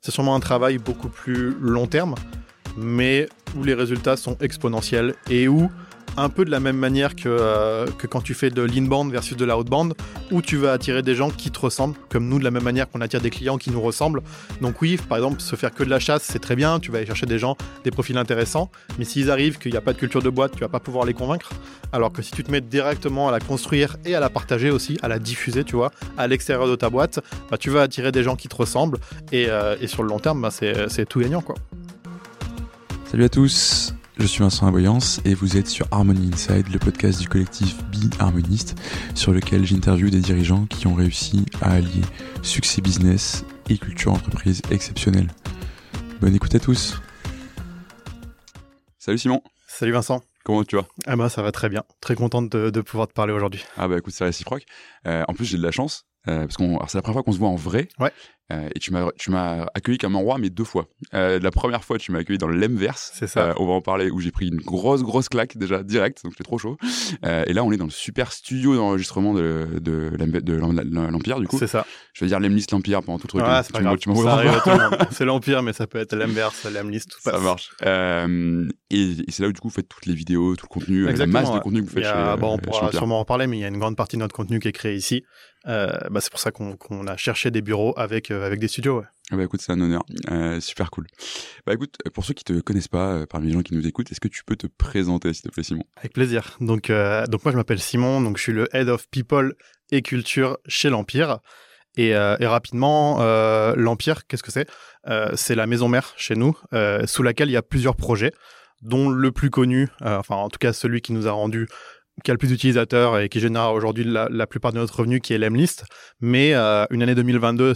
c'est sûrement un travail beaucoup plus long terme, mais où les résultats sont exponentiels et où un peu de la même manière que, euh, que quand tu fais de l'inbound versus de la outbound, où tu vas attirer des gens qui te ressemblent, comme nous, de la même manière qu'on attire des clients qui nous ressemblent. Donc oui, par exemple, se faire que de la chasse, c'est très bien, tu vas aller chercher des gens, des profils intéressants, mais s'ils arrivent qu'il n'y a pas de culture de boîte, tu vas pas pouvoir les convaincre. Alors que si tu te mets directement à la construire et à la partager aussi, à la diffuser, tu vois, à l'extérieur de ta boîte, bah, tu vas attirer des gens qui te ressemblent, et, euh, sur le long terme, bah, c'est tout gagnant, quoi. Salut à tous, je suis Vincent Aboyance et vous êtes sur Harmony Inside, le podcast du collectif Be Harmoniste, sur lequel j'interviewe des dirigeants qui ont réussi à allier succès business et culture entreprise exceptionnelle. Bonne écoute à tous. Salut Simon. Salut Vincent. Comment tu vas? Ah bah ça va très bien. Très contente de, pouvoir te parler aujourd'hui. Ah bah écoute, c'est réciproque. Euh, en plus, j'ai de la chance. Euh, parce qu'on, c'est la première fois qu'on se voit en vrai. Ouais. Euh, et tu m'as, tu m'as accueilli comme un roi, mais deux fois. Euh, la première fois, tu m'as accueilli dans le Lemverse. C'est ça. Euh, on va en parler, où j'ai pris une grosse, grosse claque déjà, direct, donc j'étais trop chaud. Et là, on est dans le super studio d'enregistrement de, de, de, l'Empire, du coup. C'est ça. Je vais dire Lemlist l'Empire pendant tout le truc. Ah, c'est pas grave. Tu c'est l'Empire, mais ça peut être Lemverse, Lemlist, tout ça. marche. Euh, et, et c'est là où, du coup, vous faites toutes les vidéos, tout le contenu, Exactement, la masse de contenu que vous faites a, chez, bon, On pourra sûrement en parler, mais il y a une grande partie de notre contenu qui est créé ici. Bah, c'est pour ça qu'on a cherché des bureaux avec, avec des studios. Ouais. Ah bah écoute, c'est un honneur. Euh, super cool. Bah écoute, pour ceux qui te connaissent pas, euh, parmi les gens qui nous écoutent, est-ce que tu peux te présenter, s'il te plaît, Simon? Avec plaisir. Donc, euh, donc moi, je m'appelle Simon, donc je suis le Head of People et Culture chez l'Empire. Et, euh, et rapidement, euh, l'Empire, qu'est-ce que c'est? C'est la maison mère chez nous, sous laquelle il y a plusieurs projets, dont le plus connu, enfin en tout cas celui qui nous a rendu qui a le plus d'utilisateurs et qui génère aujourd'hui la, la, plupart de notre revenu, qui est l'Emlist. Mais une année 2022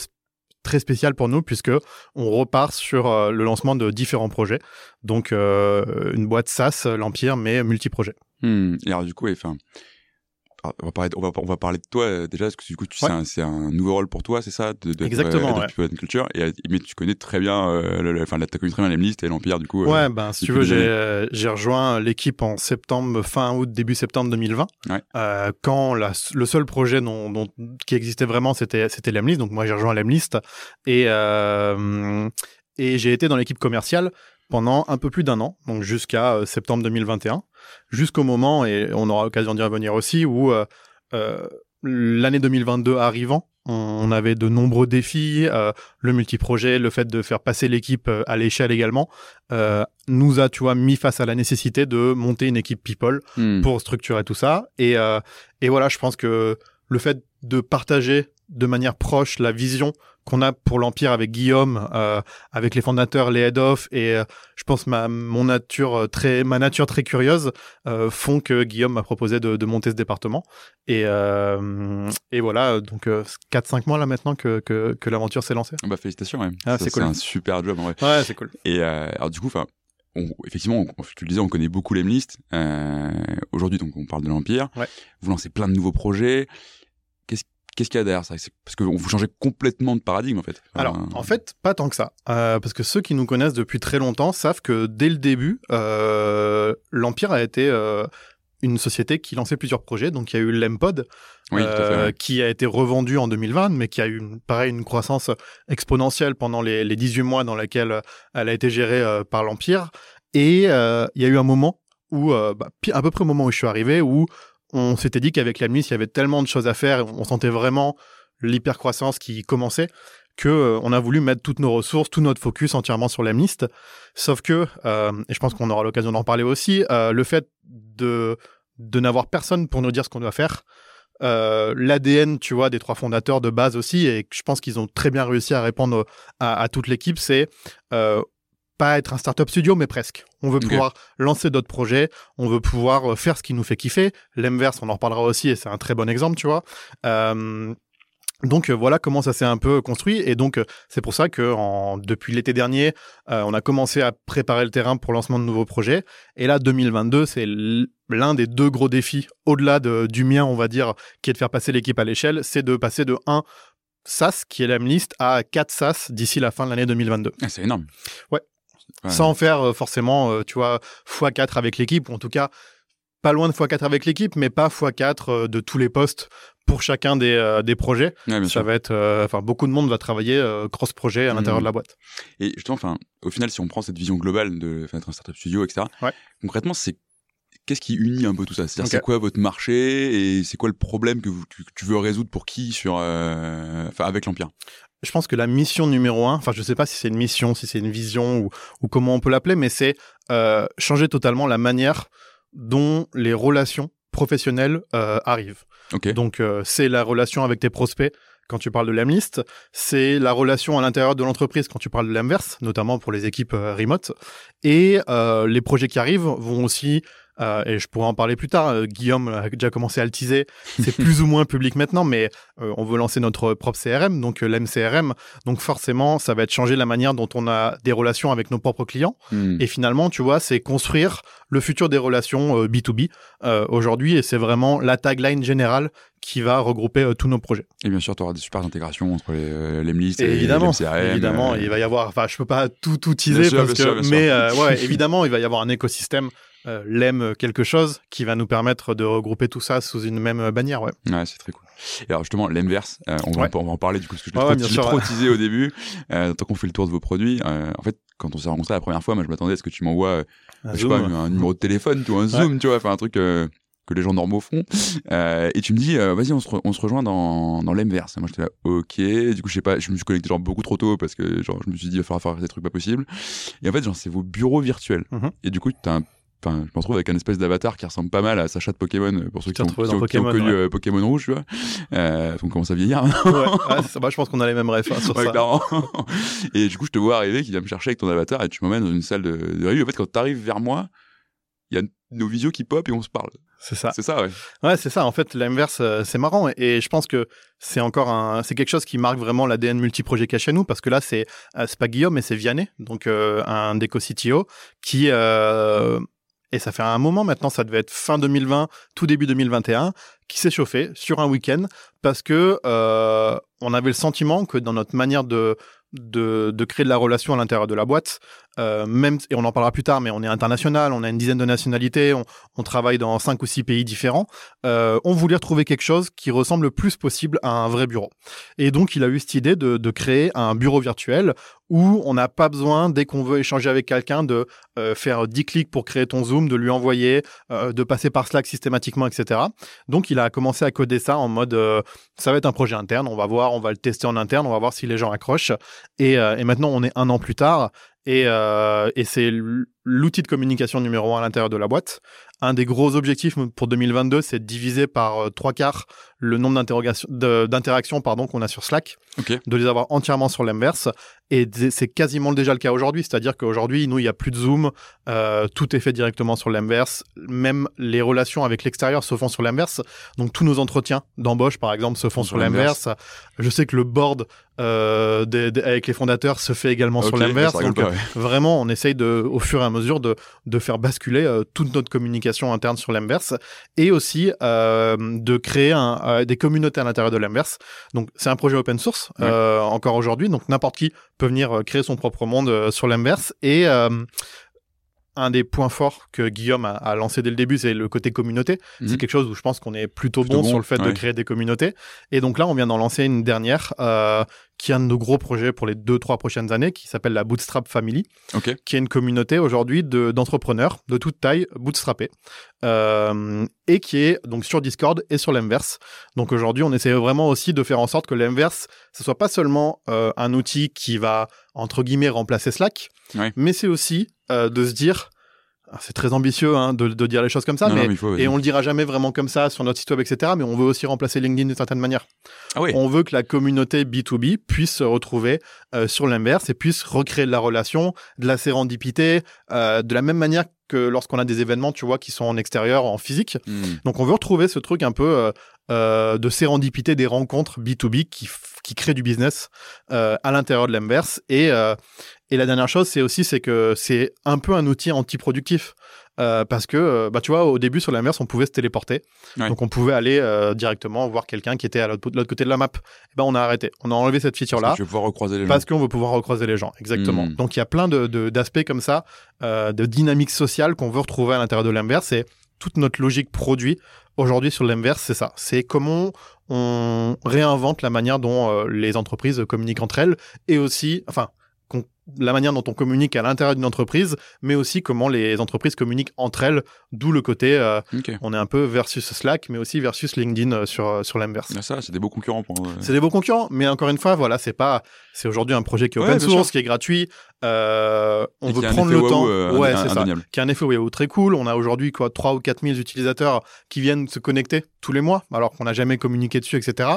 très spécial pour nous puisque on repart sur euh, le lancement de différents projets. Donc euh, une boîte SaaS, l'Empire, mais multi-projet. Hmm. Et alors du coup, enfin, on va parler, on va, on va parler de toi euh, déjà, parce que du coup, c'est un, un, nouveau rôle pour toi, c'est ça de, de, Exactement. Euh, ouais. culture. Et, mais tu connais très bien, euh, enfin, tu connu très bien l'Emlist et l'Empire, du coup. Ouais, ben, si tu veux, j'ai, j'ai rejoint l'équipe en septembre, fin août, début septembre 2020. Ouais. quand la, le seul projet dont, dont, qui existait vraiment, c'était, c'était l'Emlist. Donc, moi, j'ai rejoint l'Emlist. Et, et j'ai été dans l'équipe commerciale pendant un peu plus d'un an, donc jusqu'à septembre 2021 jusqu'au moment, et on aura l'occasion d'y revenir aussi, où euh, euh, l'année 2022 arrivant, on avait de nombreux défis, euh, le multiprojet, le fait de faire passer l'équipe à l'échelle également, nous a, tu vois, mis face à la nécessité de monter une équipe people hmm. pour structurer tout ça. Et, et voilà, je pense que le fait de partager de manière proche la vision qu'on a pour l'Empire avec Guillaume, euh, avec les fondateurs, les head-off, et euh, je pense ma, mon nature euh, très, ma nature très curieuse font que Guillaume m'a proposé de, monter ce département. Et, et voilà, donc 4-5 mois là maintenant que, que, que l'aventure s'est lancée. Bah félicitations, ouais. Ah, c'est cool. un super job en vrai. Ouais, c'est cool. Et alors du coup, enfin, effectivement, tu le disais, on connaît beaucoup l'Emlist. Euh, Aujourd'hui, donc, on parle de l'Empire. Ouais. Vous lancez plein de nouveaux projets. Qu'est-ce qu'il y a derrière ça? Parce que vous changez complètement de paradigme en fait. Alors en fait, pas tant que ça. Euh, parce que ceux qui nous connaissent depuis très longtemps savent que dès le début, euh, l'Empire a été euh, une société qui lançait plusieurs projets. Donc il y a eu l'Empod, qui a été revendu en 2020, mais qui a eu pareil une croissance exponentielle pendant les, les 18 mois dans lesquels elle a été gérée par l'Empire. Et il y a eu un moment où, bah, à peu près au moment où je suis arrivé, où on s'était dit qu'avec la il y avait tellement de choses à faire, on sentait vraiment l'hypercroissance qui commençait, que euh, on a voulu mettre toutes nos ressources, tout notre focus entièrement sur l'Amlist. Sauf que, euh, et je pense qu'on aura l'occasion d'en parler aussi, euh, le fait de, de n'avoir personne pour nous dire ce qu'on doit faire, l'ADN, tu vois, des trois fondateurs de base aussi, et je pense qu'ils ont très bien réussi à répondre à toute l'équipe, c'est pas être un startup studio, mais presque. On veut pouvoir lancer d'autres projets, on veut pouvoir euh, faire ce qui nous fait kiffer. L'inverse, on en reparlera aussi, et c'est un très bon exemple, tu vois. Euh, donc euh, voilà comment ça s'est un peu construit et donc c'est pour ça que en, depuis l'été dernier on a commencé à préparer le terrain pour le lancement de nouveaux projets et là 2022 c'est l'un des deux gros défis au-delà de, du mien on va dire qui est de faire passer l'équipe à l'échelle c'est de passer de 1 SaaS qui est la liste à 4 SaaS d'ici la fin de l'année 2022. Ah, c'est énorme. Ouais sans faire euh, forcément, euh, tu vois, x4 avec l'équipe, ou en tout cas, pas loin de x4 avec l'équipe, mais pas x4 euh, de tous les postes pour chacun des, des projets. Ouais, ça sûr. va être, enfin, beaucoup de monde va travailler cross projet à l'intérieur Mhm. de la boîte. Et justement, enfin, au final, si on prend cette vision globale de être un startup studio, etc. Ouais. Concrètement, c'est qu'est-ce qui unit un peu tout ça? C'est-à-dire, c'est quoi votre marché et c'est quoi le problème que, vous- que tu veux résoudre pour qui sur, avec l'Empire? Je pense que la mission numéro un, enfin, je sais pas si c'est une mission, si c'est une vision ou, ou comment on peut l'appeler, mais c'est euh, changer totalement la manière dont les relations professionnelles euh, arrivent. Donc, euh, c'est la relation avec tes prospects quand tu parles de l'Emlist, c'est la relation à l'intérieur de l'entreprise quand tu parles de l'inverse, notamment pour les équipes remote. Et les projets qui arrivent vont aussi, euh, et je pourrais en parler plus tard, euh, Guillaume a déjà commencé à le teaser, c'est plus ou moins public maintenant, mais euh, on veut lancer notre propre CRM, donc l'MCRM. Donc forcément, ça va être changer la manière dont on a des relations avec nos propres clients. Hmm. Et finalement, tu vois, c'est construire le futur des relations euh, B2B euh, aujourd'hui, et c'est vraiment la tagline générale qui va regrouper euh, tous nos projets. Et bien sûr, tu auras des super intégrations entre les, euh, l'Emlist et, Et évidemment, les CRM. évidemment, euh, il va y avoir. Enfin, je peux pas tout tout teaser parce sûr, que, bien sûr. mais ouais, évidemment, il va y avoir un écosystème. Euh, l'aime quelque chose qui va nous permettre de regrouper tout ça sous une même euh, bannière, ouais. Ouais, c'est très cool. Et alors justement, l'inverse, euh, on, va Ouais. en- on va en parler du coup, parce que je l'ai Ouais, trop, trop teasé au début. Euh, tant qu'on fait le tour de vos produits, euh, en fait, quand on s'est rencontrés la première fois, moi je m'attendais à ce que tu m'envoies, Un je sais zoom. pas, un numéro de téléphone, tu vois, un zoom, tu vois, enfin un truc que les gens normaux font. Euh, et tu me dis, euh, vas-y, on se, re- on se rejoint dans, dans l'inverse. Moi j'étais là, ok. Du coup, je sais pas, je me suis connecté genre beaucoup trop tôt parce que genre je me suis dit, il va falloir faire des trucs pas possibles. Et en fait, genre c'est vos bureaux virtuels. Mhm. Et du coup, t'as un Enfin, je me retrouve avec un espèce d'avatar qui ressemble pas mal à Sacha de Pokémon, euh, pour ceux qui ont, qui ont- qui ont Pokémon, connu ouais. euh, Pokémon Rouge, tu vois. Euh, on commence à vieillir. Ouais, ouais, ça. Bah, je pense qu'on a les mêmes refs hein, sur Ouais, ça. clairement. et du coup, je te vois arriver, qui vient me chercher avec ton avatar et tu m'emmènes dans une salle de, de réunion. En fait, quand tu arrives vers moi, il y a nos visios qui pop et on se parle. C'est ça. C'est ça, ouais. Ouais, c'est ça. En fait, l'inverse, euh, c'est marrant. Et, et je pense que c'est encore un, c'est quelque chose qui marque vraiment l'ADN multiprojet qu'il y a chez nous, parce que là, c'est, euh, c'est pas Guillaume, mais c'est Vianney, donc euh, un déco CTO, qui, et ça fait un moment maintenant, ça devait être fin 2020, tout début 2021, qui s'est chauffé sur un week-end parce que euh, on avait le sentiment que dans notre manière de créer de la relation à l'intérieur de la boîte, euh, et on en parlera plus tard, mais on est international, on a une dizaine de nationalités, on, travaille dans cinq ou six pays différents. Euh, on voulait retrouver quelque chose qui ressemble le plus possible à un vrai bureau. Et donc, il a eu cette idée de, créer un bureau virtuel où on n'a pas besoin, dès qu'on veut échanger avec quelqu'un, de euh, faire 10 clics pour créer ton Zoom, de lui envoyer, de passer par Slack systématiquement, etc. Donc, il a commencé à coder ça en mode, ça va être un projet interne, on va voir, on va le tester en interne, on va voir si les gens accrochent. Et maintenant, on est un an plus tard. Et, euh, et c'est l'outil de communication numéro un à l'intérieur de la boîte. Un des gros objectifs pour 2022, c'est de diviser par euh, trois quarts le nombre d'interactions pardon qu'on a sur Slack, de les avoir entièrement sur l'inverse. Et c'est quasiment déjà le cas aujourd'hui. C'est-à-dire qu'aujourd'hui, nous, il n'y a plus de Zoom. euh, tout est fait directement sur l'inverse. Même les relations avec l'extérieur se font sur l'inverse. Donc tous nos entretiens d'embauche, par exemple, se font Sur sur l'inverse. Je sais que le board euh, des- des- avec les fondateurs se fait également sur l'inverse. ça rigole Donc pas, ouais. vraiment, on essaye de, au fur et à mesure de, de faire basculer euh, toute notre communication interne sur l'inverse et aussi de créer un, euh, des communautés à l'intérieur de l'inverse. Donc c'est un projet open source Ouais. euh, encore aujourd'hui, donc n'importe qui peut venir euh, créer son propre monde sur l'inverse et un des points forts que Guillaume a, a lancé dès le début, c'est le côté communauté. Mhm. C'est quelque chose où je pense qu'on est plutôt, Plutôt bon, bon, sur le fait de créer des communautés. Et donc là, on vient d'en lancer une dernière, euh, qui est un de nos gros projets pour les deux, trois prochaines années, qui s'appelle la Bootstrap Family qui est une communauté aujourd'hui de- d'entrepreneurs de toute taille bootstrappés euh, et qui est donc sur Discord et sur l'inverse. Donc aujourd'hui, on essaie vraiment aussi de faire en sorte que l'inverse, ce soit pas seulement euh, un outil qui va entre guillemets remplacer Slack, mais c'est aussi euh, de se dire, c'est très ambitieux hein, de, de dire les choses comme ça, Non, non, mais faut, et on le dira jamais vraiment comme ça sur notre site web, etc. Mais on veut aussi remplacer LinkedIn d'une certaine manière. Ah oui. On veut que la communauté B2B puisse se retrouver euh, sur l'inverse et puisse recréer de la relation, de la sérendipité, euh, de la même manière que lorsqu'on a des événements, tu vois, qui sont en extérieur, en physique. Hmm. Donc on veut retrouver ce truc un peu euh, de sérendipité des rencontres B2B qui, qui créent du business à l'intérieur de l'inverse. Et, et la dernière chose, c'est aussi c'est que c'est un peu un outil antiproductif. Euh, parce que, euh, bah, tu vois, au début, sur l'inverse, on pouvait se téléporter. Ouais. Donc, on pouvait aller euh, directement voir quelqu'un qui était à l'autre côté de la map. Et ben, on a arrêté. On a enlevé cette feature-là que Tu vas pouvoir recroiser les gens. parce qu'on veut pouvoir recroiser les gens. Exactement. Mm. Donc, il y a plein de, de- d'aspects comme ça, euh, de dynamiques sociales qu'on veut retrouver à l'intérieur de l'inverse. Et toute notre logique produit aujourd'hui sur l'inverse, c'est ça. C'est comment on réinvente la manière dont les entreprises communiquent entre elles et aussi, enfin, la manière dont on communique à l'intérieur d'une entreprise, mais aussi comment les entreprises communiquent entre elles, d'où le côté, euh, on est un peu versus Slack, mais aussi versus LinkedIn euh, sur, euh, sur l'inverse. ça, c'est des beaux concurrents. Pour... C'est des beaux concurrents, mais encore une fois, voilà, c'est pas, c'est aujourd'hui un projet qui est open source, qui est gratuit, on veut prendre le temps, ouais, c'est ça, qui a un effet wow très cool. On a aujourd'hui quoi, 3 ou 4 000 utilisateurs qui viennent se connecter tous les mois, alors qu'on n'a jamais communiqué dessus, etc.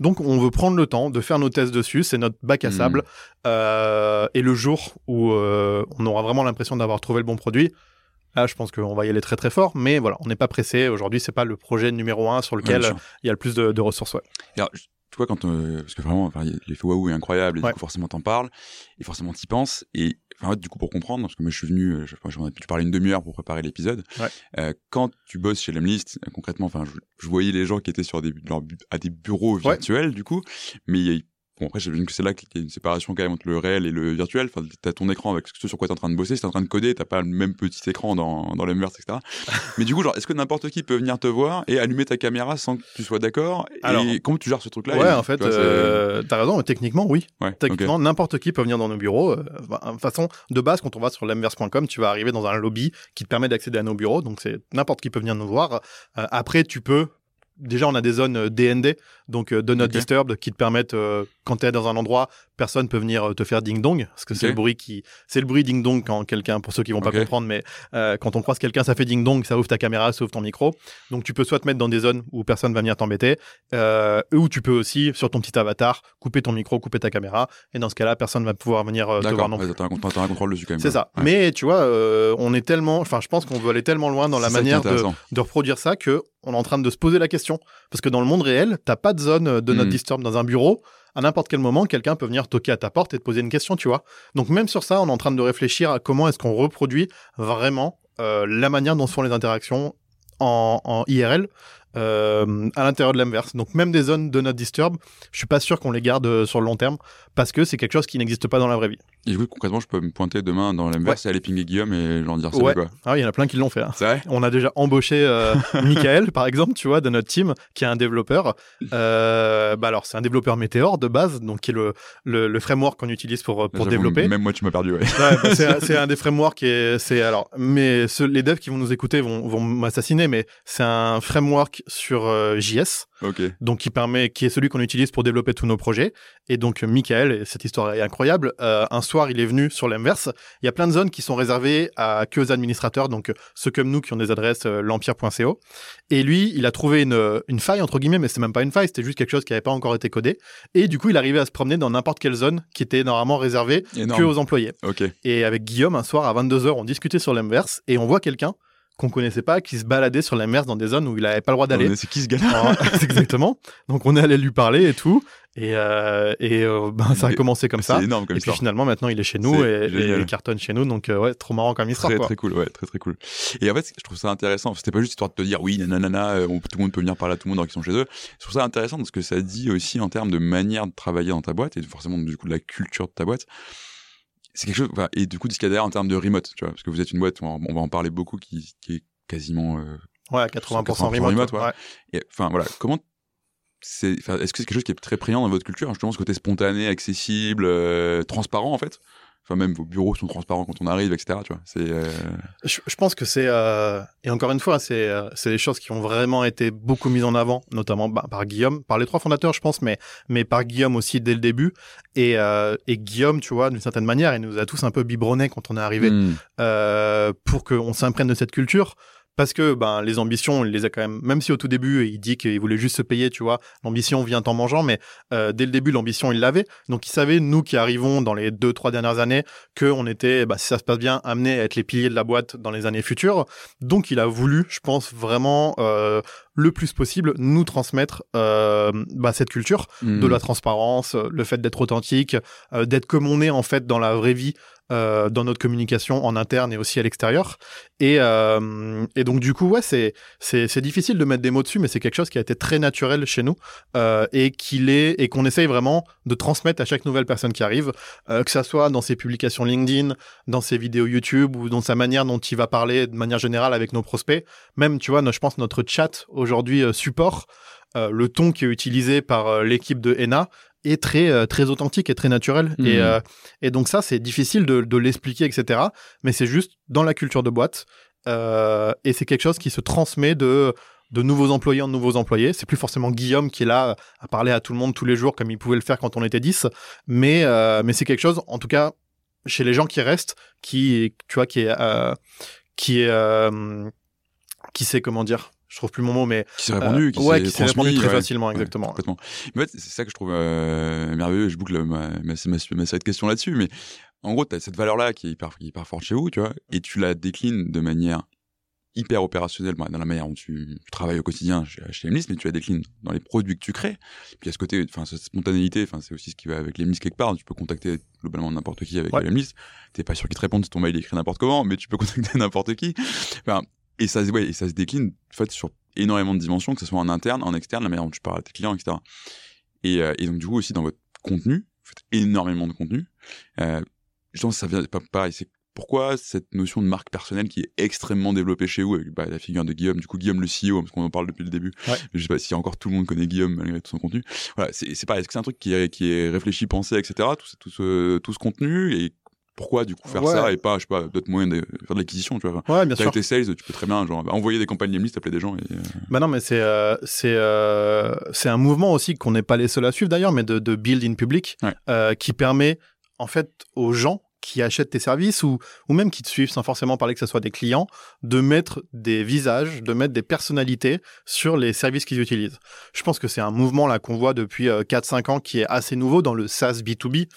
Donc, on veut prendre le temps de faire nos tests dessus, c'est notre bac à hmm. sable, et le jour où euh, on aura vraiment l'impression d'avoir trouvé le bon produit, là, je pense qu'on va y aller très très fort. Mais voilà, on n'est pas pressé. Aujourd'hui, c'est pas le projet numéro un sur lequel il y a le plus de, ressources. Ouais. Alors, tu vois, quand euh, parce que vraiment, l'effet waouh est incroyable, et du coup, forcément, t'en parles, et forcément, t'y penses. Et enfin, du coup, pour comprendre, parce que moi, je suis venu, euh, j'en ai pu parler une demi-heure pour préparer l'épisode. quand tu bosses chez Lemlist, concrètement, enfin, je, voyais les gens qui étaient sur des, à des bureaux virtuels, du coup, mais il y a Bon, après, j'imagine que c'est là qu'il y a une séparation quand même entre le réel et le virtuel. Enfin, t'as ton écran avec ce sur quoi t'es en train de bosser. Si t'es en train de coder, t'as pas le même petit écran dans, dans l'inverse, etc. Mais du coup, genre, est-ce que n'importe qui peut venir te voir et allumer ta caméra sans que tu sois d'accord Et comment tu gères ce truc-là? Ouais, en fait, euh, t'as raison. Techniquement, oui. techniquement, n'importe qui peut venir dans nos bureaux. Euh, de façon, de base, quand on va sur l'inverse.com, tu vas arriver dans un lobby qui te permet d'accéder à nos bureaux. Donc, c'est n'importe qui peut venir nous voir. Euh, après, tu peux déjà on a des zones DND, euh, donc de not disturb, qui te permettent quand tu es dans un endroit personne peut venir euh, te faire ding dong. Parce que c'est le bruit qui c'est le bruit ding dong quand quelqu'un pour ceux qui vont pas comprendre mais euh, quand on croise quelqu'un ça fait ding dong ça ouvre ta caméra ça ouvre ton micro. Donc tu peux soit te mettre dans des zones où personne va venir t'embêter euh, ou tu peux aussi sur ton petit avatar couper ton micro couper ta caméra. Et dans ce cas-là personne va pouvoir venir te voir non plus. T'as un, un, contrôle dessus quand même. C'est ça. Mais tu vois on est tellement enfin je pense qu'on veut aller tellement loin dans la manière de, de, reproduire ça que on est en train de se poser la question. Parce que dans le monde réel t'as pas de zone de not hmm. disturb dans un bureau à n'importe quel moment, quelqu'un peut venir toquer à ta porte et te poser une question, tu vois. Donc même sur ça, on est en train de réfléchir à comment est-ce qu'on reproduit vraiment euh, la manière dont sont les interactions en, en IRL euh, à l'intérieur de l'inverse. Donc même des zones de not disturb, je suis pas sûr qu'on les garde euh, sur le long terme parce que c'est quelque chose qui n'existe pas dans la vraie vie. Et du coup, concrètement, je peux me pointer demain dans l'inverse et aller pinguer Guillaume et leur dire ouais. quoi. Ah, il y en a plein qui l'ont fait. Hein. Vrai On a déjà embauché euh, Michael, par exemple, tu vois, de notre team, qui est un développeur. Euh, bah alors, c'est un développeur Météor de base, donc qui est le, le, le framework qu'on utilise pour, pour développer. Même moi, tu m'as perdu, ouais. ouais bah, c'est un des frameworks et c'est alors, mais les devs qui vont nous écouter vont, vont m'assassiner, mais c'est un framework sur euh, JS. Donc qui permet, qui est celui qu'on utilise pour développer tous nos projets. Et donc Michael, et cette histoire est incroyable. Euh, un soir, il est venu sur l'inverse. Il y a plein de zones qui sont réservées à que aux administrateurs, donc ceux comme nous qui ont des adresses euh, l'empire.co. Et lui, il a trouvé une, une faille entre guillemets, mais c'est même pas une faille, c'était juste quelque chose qui n'avait pas encore été codé. Et du coup, il arrivait à se promener dans n'importe quelle zone qui était normalement réservée que aux employés. Et avec Guillaume, un soir à 22h, on discutait sur l'inverse et on voit quelqu'un qu'on connaissait pas, qui se baladait sur la mer dans des zones où il avait pas le droit d'aller. C'est qui ce gars-là Exactement. Donc on est allé lui parler et tout, et, euh, et euh, ben ça a commencé comme ça. Énorme comme et puis finalement maintenant il est chez nous et, il cartonne chez nous, donc euh, ouais, trop marrant comme histoire. Très très cool, ouais, très très cool. Et en fait, je trouve ça intéressant. C'était pas juste histoire de te dire oui, nanana, tout le monde peut venir par là, tout le monde qui sont chez eux. Je trouve ça intéressant parce que ça dit aussi en termes de manière de travailler dans ta boîte et forcément du coup de la culture de ta boîte c'est quelque chose et du coup derrière en termes de remote tu vois parce que vous êtes une boîte on va en parler beaucoup qui, qui est quasiment euh, ouais 80%, remote, ouais. enfin voilà comment c'est est-ce que c'est quelque chose qui est très prégnant dans votre culture justement ce côté spontané accessible euh, transparent en fait? Enfin, même vos bureaux sont transparents quand on arrive, etc. Tu vois, c'est. Euh, je, pense que c'est et encore une fois, c'est c'est des choses qui ont vraiment été beaucoup mises en avant, notamment bah, par Guillaume, par les trois fondateurs, je pense, mais mais par Guillaume aussi dès le début. Et et Guillaume, tu vois, d'une certaine manière, il nous a tous un peu biberonnés quand on est arrivé hmm. pour qu'on s'imprègne de cette culture parce que ben les ambitions, il les a quand même. Même si au tout début il dit qu'il voulait juste se payer, tu vois, l'ambition vient en mangeant, mais euh, dès le début l'ambition il l'avait. Donc il savait nous qui arrivons dans les deux trois dernières années que on était, bah, si ça se passe bien, amené à être les piliers de la boîte dans les années futures. Donc il a voulu, je pense vraiment euh, le plus possible nous transmettre euh, bah, cette culture de mmh. la transparence, le fait d'être authentique, d'être comme on est en fait dans la vraie vie euh, dans notre communication en interne et aussi à l'extérieur. Et, euh, et donc du coup, ouais, c'est c'est difficile de mettre des mots dessus, mais c'est quelque chose qui a été très naturel chez nous euh, et qu'il est et qu'on essaye vraiment de transmettre à chaque nouvelle personne qui arrive, euh, que ça soit dans ses publications LinkedIn, dans ses vidéos YouTube ou dans sa manière dont il va parler de manière générale avec nos prospects. Même, tu vois, je pense notre chat aujourd'hui support. Euh, le ton qui est utilisé par euh, l'équipe de ENA est très euh, très authentique et très naturel et, mmh. et donc ça c'est difficile de, de l'expliquer etc mais c'est juste dans la culture de boîte et c'est quelque chose qui se transmet de de nouveaux employés en nouveaux employés. C'est plus forcément Guillaume qui est là à parler à tout le monde tous les jours comme il pouvait le faire quand on était 10. Mais, mais c'est quelque chose, en tout cas, chez les gens qui restent, qui, tu vois, qui est, qui est, qui sait comment dire, je trouve plus mon mot, mais qui s'est répandu, qui ouais, s'est répandu très facilement, exactement. complètement. Mais en fait, c'est ça que je trouve euh, merveilleux. Je boucle ma, ma, ma, ma série de questions là-dessus, mais en gros, tu as cette valeur-là qui est hyper, hyper forte chez vous, tu vois, et tu la déclines de manière hyper opérationnelle dans la manière dont tu, travailles au quotidien chez, chez mais tu la déclines dans les produits que tu crées. Puis à ce côté, enfin, cette spontanéité, enfin, c'est aussi ce qui va avec Lemlist quelque part. Tu peux contacter globalement n'importe qui avec ouais. Lemlist. T'es pas sûr qu'il te réponde si ton mail est écrit n'importe comment, mais tu peux contacter n'importe qui. Enfin, et ça, ouais, et ça se décline en fait sur énormément de dimensions, que ce soit en interne, en externe, la manière dont tu parles à tes clients, etc. Et, euh, et donc du coup aussi dans votre contenu, vous faites énormément de contenu. Euh, je pense que ça vient pas pareil. C'est pourquoi cette notion de marque personnelle qui est extrêmement développée chez vous avec bah, la figure de Guillaume, du coup Guillaume le CEO, parce qu'on en parle depuis le début. Ouais. Je sais pas si encore tout le monde connaît Guillaume malgré tout son contenu. Voilà, c'est pareil. Est-ce que c'est un truc qui est, qui est réfléchi, pensé, etc. Tout, tout ce, tout ce contenu et pourquoi du coup faire ouais. ça et pas je sais pas d'autres moyens de faire de l'acquisition tu vois ouais bien sûr été sales tu peux très bien genre envoyer des campagnes list appeler des gens et euh... bah non mais c'est euh, c'est euh, c'est un mouvement aussi qu'on n'est pas les seuls à suivre d'ailleurs mais de, de build in public ouais. Qui permet en fait aux gens qui achètent tes services ou, ou même qui te suivent sans forcément parler que ce soit des clients, de mettre des visages, de mettre des personnalités sur les services qu'ils utilisent. Je pense que c'est un mouvement là qu'on voit depuis 4-5 ans qui est assez nouveau dans le SaaS B2B.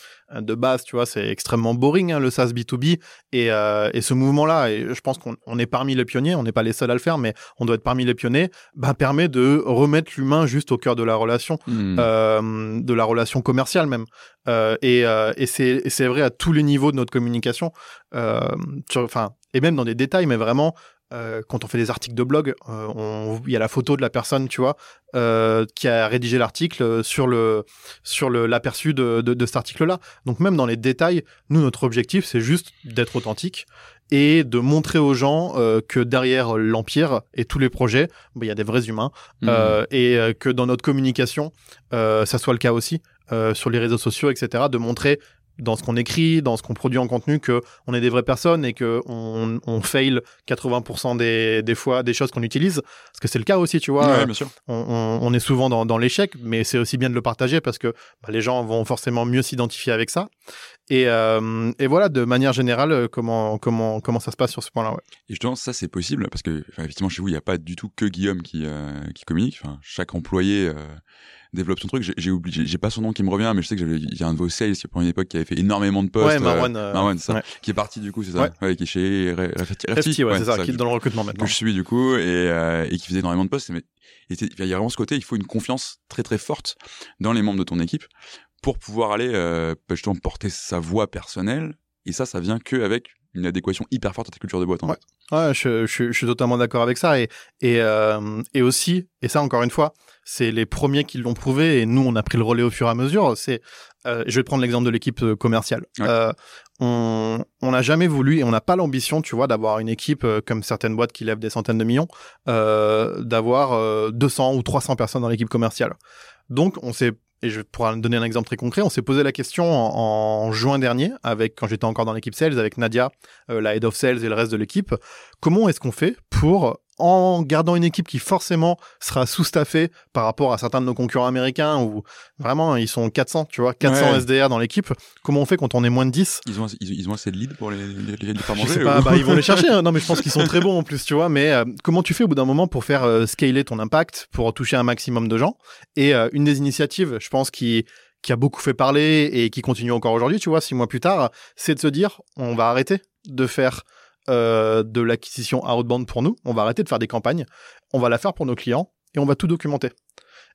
De base, tu vois, c'est extrêmement boring hein, le SaaS B2B et, euh, et ce mouvement-là, et je pense qu'on on est parmi les pionniers, on n'est pas les seuls à le faire, mais on doit être parmi les pionniers, bah, permet de remettre l'humain juste au cœur de la relation, mmh. euh, de la relation commerciale même. Euh, et, euh, et c'est vrai à tous les niveaux de notre communication, enfin, et même dans des détails, mais vraiment, euh, quand on fait des articles de blog, euh, il y a la photo de la personne, tu vois, euh, qui a rédigé l'article sur le sur le l'aperçu de, de, de, cet article-là. Donc même dans les détails, nous notre objectif c'est juste d'être authentique et de montrer aux gens euh, que derrière l'empire et tous les projets, il bah, y a des vrais humains Mmh. et que dans notre communication, ça soit le cas aussi sur les réseaux sociaux, etc. De montrer dans ce qu'on écrit, dans ce qu'on produit en contenu, que on est des vraies personnes et que on, on fail 80% des, des fois des choses qu'on utilise. Parce que c'est le cas aussi, tu vois. Ouais, bien sûr. On, on, on, est souvent dans, dans l'échec, mais c'est aussi bien de le partager parce que bah, les gens vont forcément mieux s'identifier avec ça. Et, euh, et, voilà, de manière générale, comment, comment, comment ça se passe sur ce point-là. Ouais. Et justement, ça, c'est possible parce que, effectivement, chez vous, il n'y a pas du tout que Guillaume qui, euh, qui communique. Enfin, chaque employé euh, développe son truc. J'ai oublié, j'ai pas son nom qui me revient, mais je sais que il y a un de vos sales qui, pour une époque, qui avait fait énormément de posts. Ouais, Marwan. Euh, Marwan, ça. Ouais. Qui est parti, du coup, c'est ça. Ouais. ouais. qui est chez Refti. Refti, ouais, c'est ça, qui est dans le recrutement maintenant. Que je suis, du coup, et, euh, et qui faisait énormément de posts. Mais il y a vraiment ce côté, il faut une confiance très, très forte dans les membres de ton équipe pour pouvoir aller, euh, justement, porter sa voix personnelle. Et ça, ça vient que avec une adéquation hyper forte à ta culture de boîte. En ouais. Ouais, je, je, je, suis totalement d'accord avec ça. Et, et, euh, et aussi, et ça encore une fois, c'est les premiers qui l'ont prouvé et nous, on a pris le relais au fur et à mesure. C'est, euh, je vais prendre l'exemple de l'équipe commerciale. Ouais. Euh, on on n'a jamais voulu et on n'a pas l'ambition, tu vois, d'avoir une équipe euh, comme certaines boîtes qui lèvent des centaines de millions, euh, d'avoir 200 ou 300 personnes dans l'équipe commerciale. Donc, on s'est et je pourrais donner un exemple très concret. On s'est posé la question en, juin dernier, avec quand j'étais encore dans l'équipe sales, avec Nadia, euh, la head of sales et le reste de l'équipe. Comment est-ce qu'on fait pour en gardant une équipe qui forcément sera sous-staffée par rapport à certains de nos concurrents américains où vraiment ils sont 400, tu vois, 400 ouais. SDR dans l'équipe. Comment on fait quand on est moins de 10 ils ont, ils, ils ont assez de leads pour les, les, faire manger Je sais pas, bah, ils vont les chercher. Hein. Non, mais je pense qu'ils sont très bons en plus, tu vois. Mais euh, comment tu fais au bout d'un moment pour faire euh, scaler ton impact, pour toucher un maximum de gens? Et euh, une des initiatives, je pense, qui qui a beaucoup fait parler et qui continue encore aujourd'hui, tu vois, six mois plus tard, c'est de se dire, on va arrêter de faire euh, de l'acquisition outbound pour nous. On va arrêter de faire des campagnes. On va la faire pour nos clients et on va tout documenter.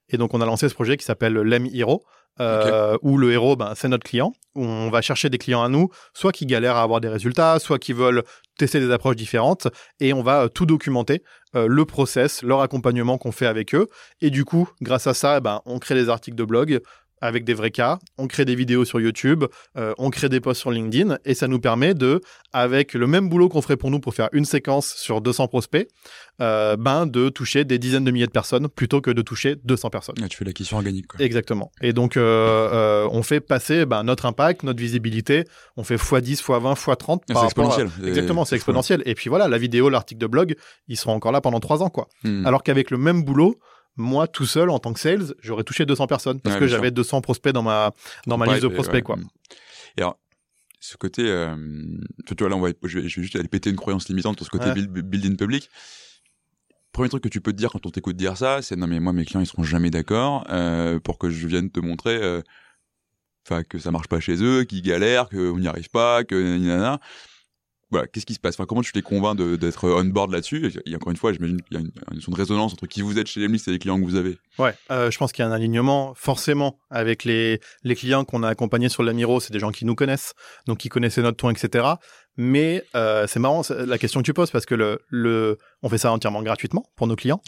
Et donc, on a lancé ce projet qui s'appelle Lem Hero, euh, où le héros, ben, c'est notre client, où on va chercher des clients à nous, soit qui galèrent à avoir des résultats, soit qui veulent tester des approches différentes, et on va euh, tout documenter, euh, le process, leur accompagnement qu'on fait avec eux, et du coup, grâce à ça, eh ben, on crée des articles de blog, avec des vrais cas, on crée des vidéos sur YouTube, euh, on crée des posts sur LinkedIn, et ça nous permet de, avec le même boulot qu'on ferait pour nous pour faire une séquence sur 200 prospects, euh, ben de toucher des dizaines de milliers de personnes plutôt que de toucher 200 personnes. tu fais l'acquisition organique. Quoi. Exactement. Et donc, euh, on fait passer ben, notre impact, notre visibilité, on fait x10, x20, x30. C'est exponentiel. Exactement, c'est exponentiel. Et puis voilà, la vidéo, l'article de blog, ils seront encore là pendant 3 ans. quoi. Hmm. Alors qu'avec le même boulot, moi tout seul en tant que sales, j'aurais touché 200 personnes parce que j'avais 200 prospects dans ma dans ma liste de prospects quoi. Et alors ce côté euh, tu vois là on va je vais, juste aller péter une croyance limitante sur ce côté build, building public. Premier truc que tu peux te dire quand on t'écoute dire ça, c'est non mais moi mes clients ils seront jamais d'accord euh, pour que je vienne te montrer euh, enfin que ça marche pas chez eux, qu'ils galèrent, qu'on n'y arrive pas, que voilà, qu'est-ce qui se passe? Enfin, Comment tu les convaincs d'être on board là-dessus? A encore une fois, j'imagine qu'il y a une, notion de résonance entre qui vous êtes chez Lemlist et les clients que vous avez. Ouais, euh, je pense qu'il y a un alignement forcément avec les, les clients qu'on a accompagnés sur l'Amiro. C'est des gens qui nous connaissent, donc qui connaissaient notre ton, etc. Mais euh, c'est marrant la question que tu poses parce que le, le, on fait ça entièrement gratuitement pour nos clients.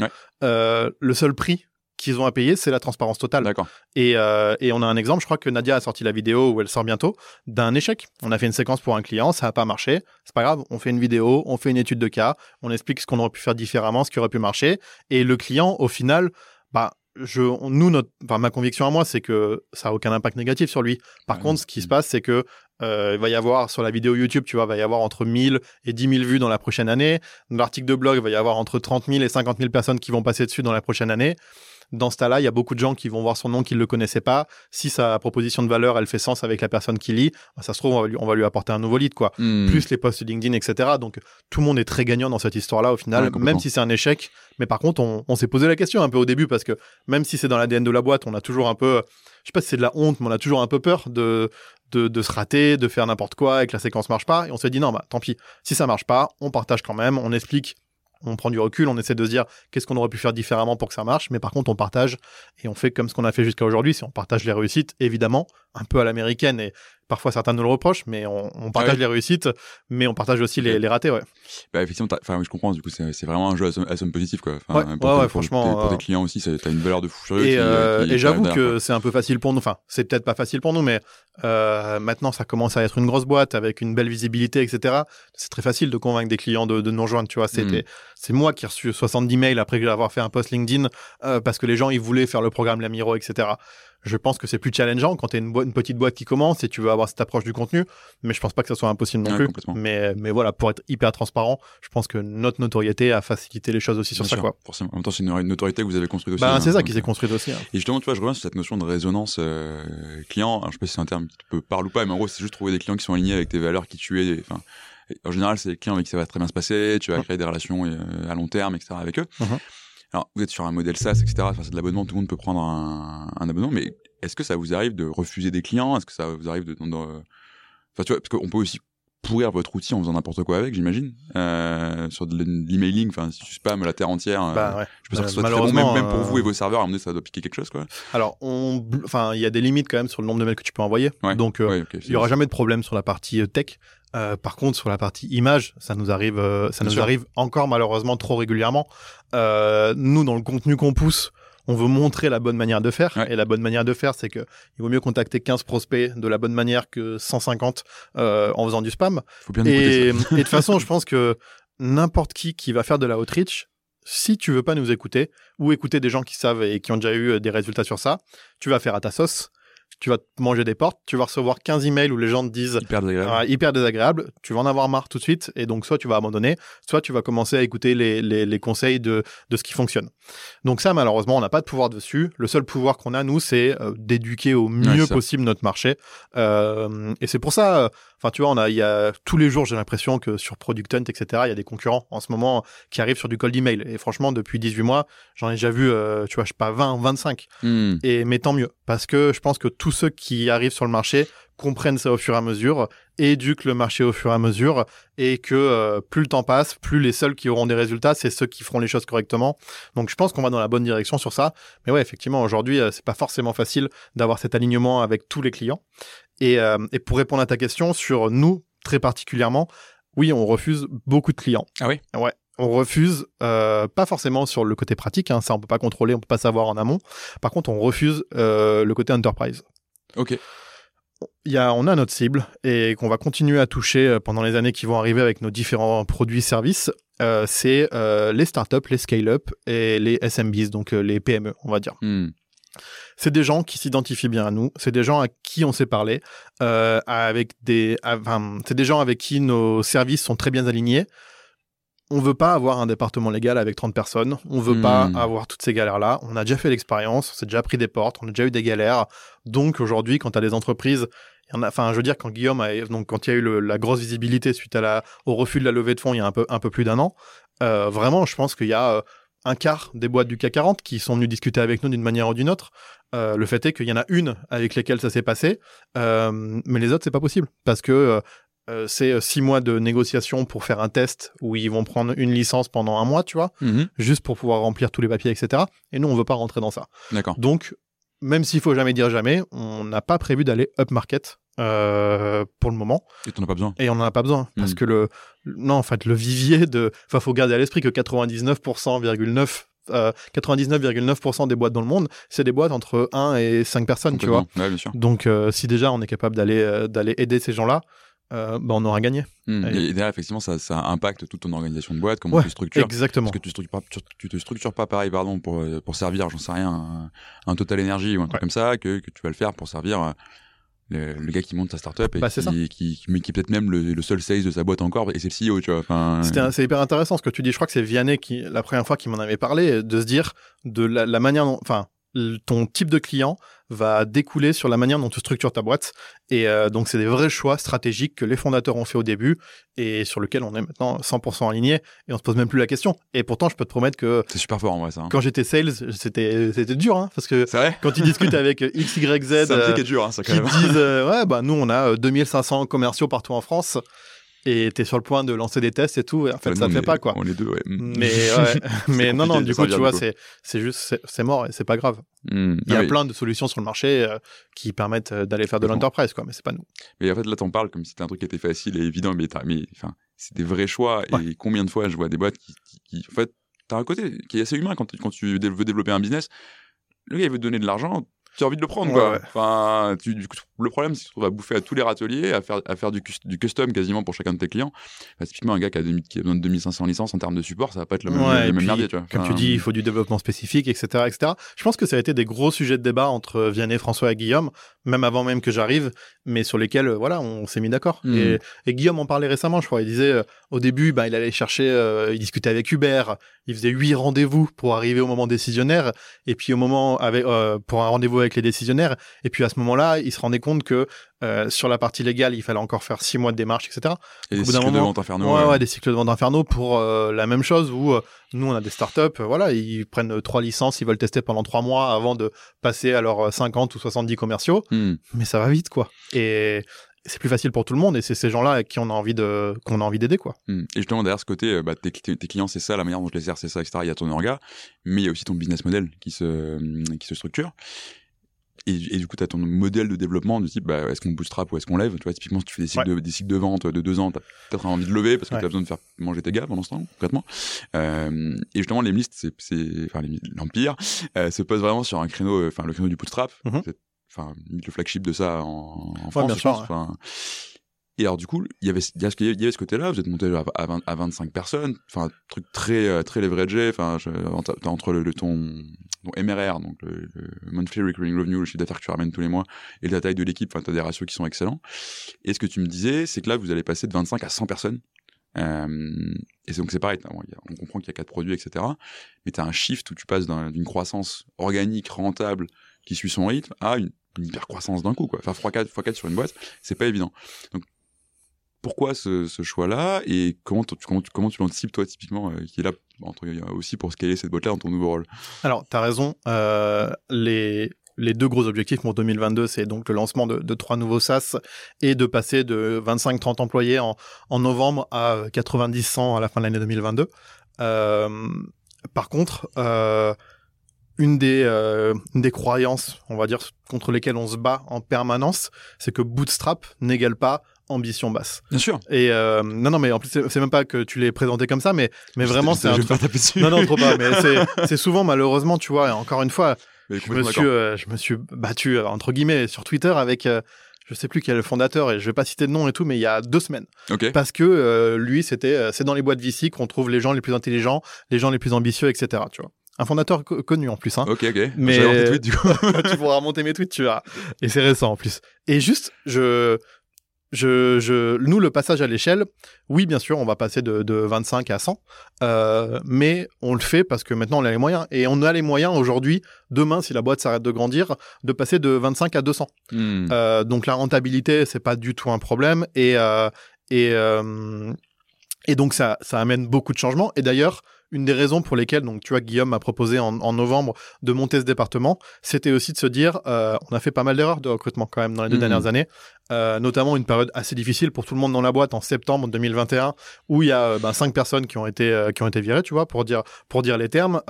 Euh, le seul prix qu'ils ont à payer, c'est la transparence totale. D'accord. Et, euh, et, on a un exemple, je crois que Nadia a sorti la vidéo où elle sort bientôt d'un échec. On a fait une séquence pour un client, ça n'a pas marché. C'est pas grave, on fait une vidéo, on fait une étude de cas, on explique ce qu'on aurait pu faire différemment, ce qui aurait pu marcher. Et le client, au final, bah, je, nous, notre, enfin, ma conviction à moi, c'est que ça a aucun impact négatif sur lui. Par contre, ce qui se passe, c'est que euh, il va y avoir sur la vidéo YouTube, tu vois, il va y avoir entre 1000 et 10 000 vues dans la prochaine année. Dans l'article de blog, il va y avoir entre 30 000 et 50 000 personnes qui vont passer dessus dans la prochaine année. Dans ce cas-là, il y a beaucoup de gens qui vont voir son nom qui ne le connaissaient pas. Si sa proposition de valeur, elle fait sens avec la personne qui lit, bah, ça se trouve, on va lui, apporter un nouveau lead, quoi. Hmm. Plus les posts LinkedIn, etc. Donc, tout le monde est très gagnant dans cette histoire-là, au final, même si c'est un échec. Mais par contre, on, s'est posé la question un peu au début parce que même si c'est dans l'ADN de la boîte, on a toujours un peu, je sais pas si c'est de la honte, mais on a toujours un peu peur de, de, se rater, de faire n'importe quoi et que la séquence marche pas. Et on s'est dit non, bah tant pis. Si ça marche pas, on partage quand même, on explique on prend du recul, on essaie de se dire qu'est-ce qu'on aurait pu faire différemment pour que ça marche, mais par contre on partage et on fait comme ce qu'on a fait jusqu'à aujourd'hui, c'est on partage les réussites, évidemment, un peu à l'américaine et parfois certains nous le reprochent, mais on, partage les réussites, mais on partage aussi les, les, ratés, ouais. Bah effectivement, enfin je comprends, du coup c'est vraiment un jeu à somme, positif quoi. ouais, pour, franchement. Pour tes, clients aussi, t'as une valeur de fou. Et, euh, et j'avoue que c'est un peu facile pour nous, enfin c'est peut-être pas facile pour nous, mais euh, maintenant ça commence à être une grosse boîte avec une belle visibilité, etc. C'est très facile de convaincre des clients de, de nous rejoindre, tu vois. Hmm. c'est moi qui ai reçu 70 mails après avoir fait un post LinkedIn euh, parce que les gens ils voulaient faire le programme Lamiro, etc je pense que c'est plus challengeant quand tu es une, une, petite boîte qui commence et tu veux avoir cette approche du contenu, mais je pense pas que ça soit impossible non plus. Mais, mais voilà, pour être hyper transparent, je pense que notre notoriété a facilité les choses aussi sur ça. Quoi. Forcément. En même temps, c'est une, notoriété que vous avez construite aussi. Bah, c'est hein, ça qui s'est construite aussi. Hein. Et justement, tu vois, je reviens sur cette notion de résonance euh, client. Alors, je sais pas si c'est un terme qui peut parler ou pas, mais en gros, c'est juste trouver des clients qui sont alignés avec tes valeurs, qui tu es. Enfin, en général, c'est des clients avec qui ça va très bien se passer, tu vas créer des relations euh, à long terme, etc. avec eux. Uh-huh. Alors, vous êtes sur un modèle SaaS, etc. Enfin, c'est de l'abonnement, tout le monde peut prendre un, un abonnement, mais est-ce que ça vous arrive de refuser des clients? Est-ce que ça vous arrive de, Enfin, tu vois, parce qu'on peut aussi pourrir votre outil en faisant n'importe quoi avec, j'imagine. Euh, sur de l'emailing, enfin, si tu spams la terre entière, euh, bah, ouais. je pense que ce soit très bon, même, pour vous et vos serveurs, à un moment ça doit piquer quelque chose, quoi. Alors, on, enfin, il y a des limites quand même sur le nombre de mails que tu peux envoyer. Donc, euh, il y aura jamais de problème sur la partie tech. Par contre, sur la partie image, ça nous arrive, ça nous arrive encore malheureusement trop régulièrement. nous, dans le contenu qu'on pousse, on veut montrer la bonne manière de faire. Et la bonne manière de faire, c'est que il vaut mieux contacter 15 prospects de la bonne manière que 150 euh, en faisant du spam. et, et de toute façon, je pense que n'importe qui qui va faire de la outreach, si tu veux pas nous écouter ou écouter des gens qui savent et qui ont déjà eu des résultats sur ça, tu vas faire à ta sauce tu vas te manger des portes, tu vas recevoir 15 emails où les gens te disent hyper désagréable. Ah, hyper désagréable, tu vas en avoir marre tout de suite et donc soit tu vas abandonner, soit tu vas commencer à écouter les, les, conseils de, de ce qui fonctionne. Donc ça malheureusement on n'a pas de pouvoir dessus. Le seul pouvoir qu'on a nous c'est euh, d'éduquer au mieux possible notre marché euh, et c'est pour ça Enfin, tu vois, on a, il y a tous les jours, j'ai l'impression que sur Product Hunt, etc., il y a des concurrents en ce moment qui arrivent sur du cold email. Et franchement, depuis 18 mois, j'en ai déjà vu, euh, tu vois, je sais pas, 20, 25. Hmm. Et mais tant mieux, parce que je pense que tous ceux qui arrivent sur le marché comprennent ça au fur et à mesure, éduquent le marché au fur et à mesure, et que euh, plus le temps passe, plus les seuls qui auront des résultats, c'est ceux qui feront les choses correctement. Donc je pense qu'on va dans la bonne direction sur ça. Mais ouais, effectivement, aujourd'hui, euh, c'est pas forcément facile d'avoir cet alignement avec tous les clients. Et, euh, et pour répondre à ta question sur nous, très particulièrement, oui, on refuse beaucoup de clients. Ah oui? Ouais. On refuse, euh, pas forcément sur le côté pratique, hein, ça on peut pas contrôler, on peut pas savoir en amont. Par contre, on refuse euh, le côté enterprise. Ok. Il y a, on a notre cible et qu'on va continuer à toucher pendant les années qui vont arriver avec nos différents produits services. Euh, c'est les startups, les scale-up et les SMBs, donc les PME, on va dire. Hmm. C'est des gens qui s'identifient bien à nous. C'est des gens à qui on sait parler. Euh, avec des, enfin, c'est des gens avec qui nos services sont très bien alignés. On veut pas avoir un département légal avec 30 personnes. On veut Hmm. pas avoir toutes ces galères-là. On a déjà fait l'expérience. On s'est déjà pris des portes. On a déjà eu des galères. Donc aujourd'hui, quand tu as des entreprises, il y en a, enfin, je veux dire, quand Guillaume a, donc quand il y a eu le- la grosse visibilité suite à la, au refus de la levée de fonds il y a un peu, un peu plus d'un an, euh, vraiment, je pense qu'il y a euh, un quart des boîtes du CAC 40 qui sont venus discuter avec nous d'une manière ou d'une autre. Euh, le fait est qu'il y en a une avec lesquelles ça s'est passé, euh, mais les autres, c'est pas possible parce que euh, c'est six mois de négociation pour faire un test où ils vont prendre une licence pendant un mois, tu vois, Mhm. juste pour pouvoir remplir tous les papiers, etc. Et nous, on veut pas rentrer dans ça. D'accord. Donc, même s'il faut jamais dire jamais, on n'a pas prévu d'aller up market euh, pour le moment Et t'en as pas besoin. et on n'en a pas besoin parce Mm. que le non en fait le vivier de enfin faut garder à l'esprit que 99,9 euh, 99,9% des boîtes dans le monde c'est des boîtes entre 1 et 5 personnes tu vois. Ouais, bien sûr. donc euh, si déjà on est capable d'aller euh, d'aller aider ces gens-là euh, bah, on aura gagné Hmm. Et- Et derrière, effectivement, ça, ça impacte toute ton organisation de boîte, comment Ouais, tu structures. exactement Parce que tu structures pas, tu, tu te structures pas pareil, pardon, pour, euh, pour servir, j'en sais rien, un, un Total Energy ou un truc Ouais. comme ça, que, que tu vas le faire pour servir euh, le, le gars qui monte sa startup et Bah, qui, qui, qui, mais qui est peut-être même le, le seul sales de sa boîte encore, et c'est le CEO, tu vois. Enfin, un- c'est hyper intéressant ce que tu dis. Je crois que c'est Vianney qui, la première fois, qui m'en avait parlé, de se dire de la, la manière dont, enfin, ton type de client va découler sur la manière dont tu structures ta boîte. Et euh, donc, c'est des vrais choix stratégiques que les fondateurs ont fait au début et sur lesquels on est maintenant 100% aligné et on se pose même plus la question. Et pourtant, je peux te promettre que c'est super fort en vrai, ça. hein. quand j'étais sales, c'était c'était dur, hein, parce que vrai? quand ils discutent avec X, Y, Z, C'est un euh, truc qui est dur, hein, ça, quand qui même. te disent euh, ouais bah nous on a euh, 2500 commerciaux partout en France et t'es sur le point de lancer des tests et tout et en fait ça on fait pas quoi On est deux, ouais. mais ouais, mais non non compliqué du de coup tu vois c'est c'est juste c'est- mort et c'est pas grave Hmm. il y Ah a oui. plein de solutions sur le marché euh, qui permettent euh, d'aller faire de l'enterprise quoi mais c'est pas nous Mais en fait, là, t'en parles comme si c'était un truc qui était facile et évident, mais, mais enfin, c'est des vrais choix. Et combien de fois je vois des boîtes qui, qui, qui- en fait, t'as un côté qui est assez humain quand, tu- quand tu veux développer un business. Le gars, il veut te donner de l'argent, tu as envie de le prendre, quoi. ouais. Enfin, tu, du coup, le problème, c'est que tu trouves à bouffer à tous les râteliers, à faire, à faire du, cus- du custom quasiment pour chacun de tes clients. Bah, typiquement, un gars qui a, 2000 qui a besoin de 2500 licences en termes de support, ça va pas être le même, Ouais, le et même puis, merdier, tu vois. comme Enfin, tu dis il faut du développement spécifique etc etc je pense que ça a été des gros sujets de débat entre Vianney François et Guillaume même avant même que j'arrive mais sur lesquels euh, voilà on s'est mis d'accord Mhm. et, et Guillaume en parlait récemment je crois il disait euh, au début bah, il allait chercher euh, il discutait avec Hubert il faisait huit rendez-vous pour arriver au moment décisionnaire et puis au moment avec euh, pour un rendez-vous avec les décisionnaires et puis à ce moment-là il se rendait compte que euh, sur la partie légale il fallait encore faire six mois de démarche etc et des cycles de vente infernaux. ouais, ouais. ouais, des cycles de vente infernaux pour euh, la même chose où euh, nous on a des startups, voilà, ils prennent trois licences, ils veulent tester pendant trois mois avant de passer à leurs euh, 50 ou 70 commerciaux, Hmm. mais ça va vite quoi. Et c'est plus facile pour tout le monde et c'est ces gens-là avec qui on a envie de qu'on a envie d'aider quoi. Hmm. Et justement, derrière ce côté, bah, tes, tes- tes clients, c'est ça, la manière dont je les sers, c'est ça, etc. Il y a ton orga, mais il y a aussi ton business model qui se, qui se structure. Et, et du coup, tu as ton modèle de développement du type, bah, est-ce qu'on bootstrap ou est-ce qu'on lève Tu vois, typiquement, si tu fais des cycles, de, des cycles de vente de deux ans, tu as peut-être envie de lever parce que Ouais. tu as besoin de faire manger tes gars pendant ce temps, concrètement. Euh, et justement, les listes, c'est, c'est, enfin, l'Empire, euh, se pose vraiment sur un créneau, euh, enfin, le créneau du bootstrap. Mhm. C'est, enfin, le flagship de ça en, en France, bien je sûr, pense. Enfin, et alors du coup, il y avait, il y avait ce côté-là. Vous êtes monté à, à, 20 à 25 personnes, enfin truc très euh, très leveragé. Enfin, t'as entre le, ton, MRR, donc le, monthly recurring revenue, le chiffre d'affaires que tu ramènes tous les mois, et la taille de l'équipe. Enfin, t'as des ratios qui sont excellents. Et ce que tu me disais, c'est que là, vous allez passer de 25 à 100 personnes. Euh, et donc c'est pareil, on comprend qu'il y a quatre produits, etc. Mais tu as un shift où tu passes d'un- d'une croissance organique, rentable, qui suit son rythme, à une, une hyper croissance d'un coup. Quoi. Faire x4, x4 sur une boîte, c'est pas évident. Donc pourquoi ce, choix-là et comment tu, comment, comment tu l'anticipes toi typiquement qui est là entre, aussi pour scaler cette boîte-là dans ton nouveau rôle? Alors, tu as raison. les, les deux gros objectifs pour 2022, c'est donc le lancement de, trois nouveaux SaaS et de passer de 25-30 employés en, novembre à 90-100 à la fin de l'année 2022. Euh, par contre, euh, une des, euh, une des croyances, on va dire, contre lesquelles on se bat en permanence, c'est que Bootstrap n'égale pas ambition basse. Bien sûr. Et euh, non, non, mais en plus, c'est même pas que tu l'aies présenté comme ça, mais, mais vraiment, c'est un. Je vais pas taper dessus. Non, non, trop pas. Mais c'est souvent, malheureusement, tu vois, encore une fois, je me, suis, euh, je me suis battu, euh, entre guillemets, sur Twitter avec, euh, je sais plus quel est le fondateur, et je vais pas citer de nom et tout, mais il y a deux semaines. Parce que lui, c'était, c'est dans les boîtes VC qu'on trouve les gens les plus intelligents, les gens les plus ambitieux, etc. Tu vois. Un fondateur connu en plus. Hein. Ok, ok. Mais tweets, du coup. tu pourras monter mes tweets, tu vois. Et c'est récent en plus. Et juste, je, je, je, nous, le passage à l'échelle, oui, bien sûr, on va passer de, de 25 à 100, euh, mais on le fait parce que maintenant on a les moyens. Et on a les moyens aujourd'hui, demain, si la boîte s'arrête de grandir, de passer de 25 à 200. Hmm. Euh, donc la rentabilité, c'est pas du tout un problème. Et, euh, et, et donc ça, ça amène beaucoup de changements. Et d'ailleurs, une des raisons pour lesquelles, donc tu vois, Guillaume m'a proposé en, novembre de monter ce département, c'était aussi de se dire, euh, on a fait pas mal d'erreurs de recrutement quand même dans les deux mmh. dernières années, euh, notamment une période assez difficile pour tout le monde dans la boîte en septembre 2021, où il y a euh, ben, cinq personnes qui ont été qui ont été virées, tu vois, pour dire pour dire les termes,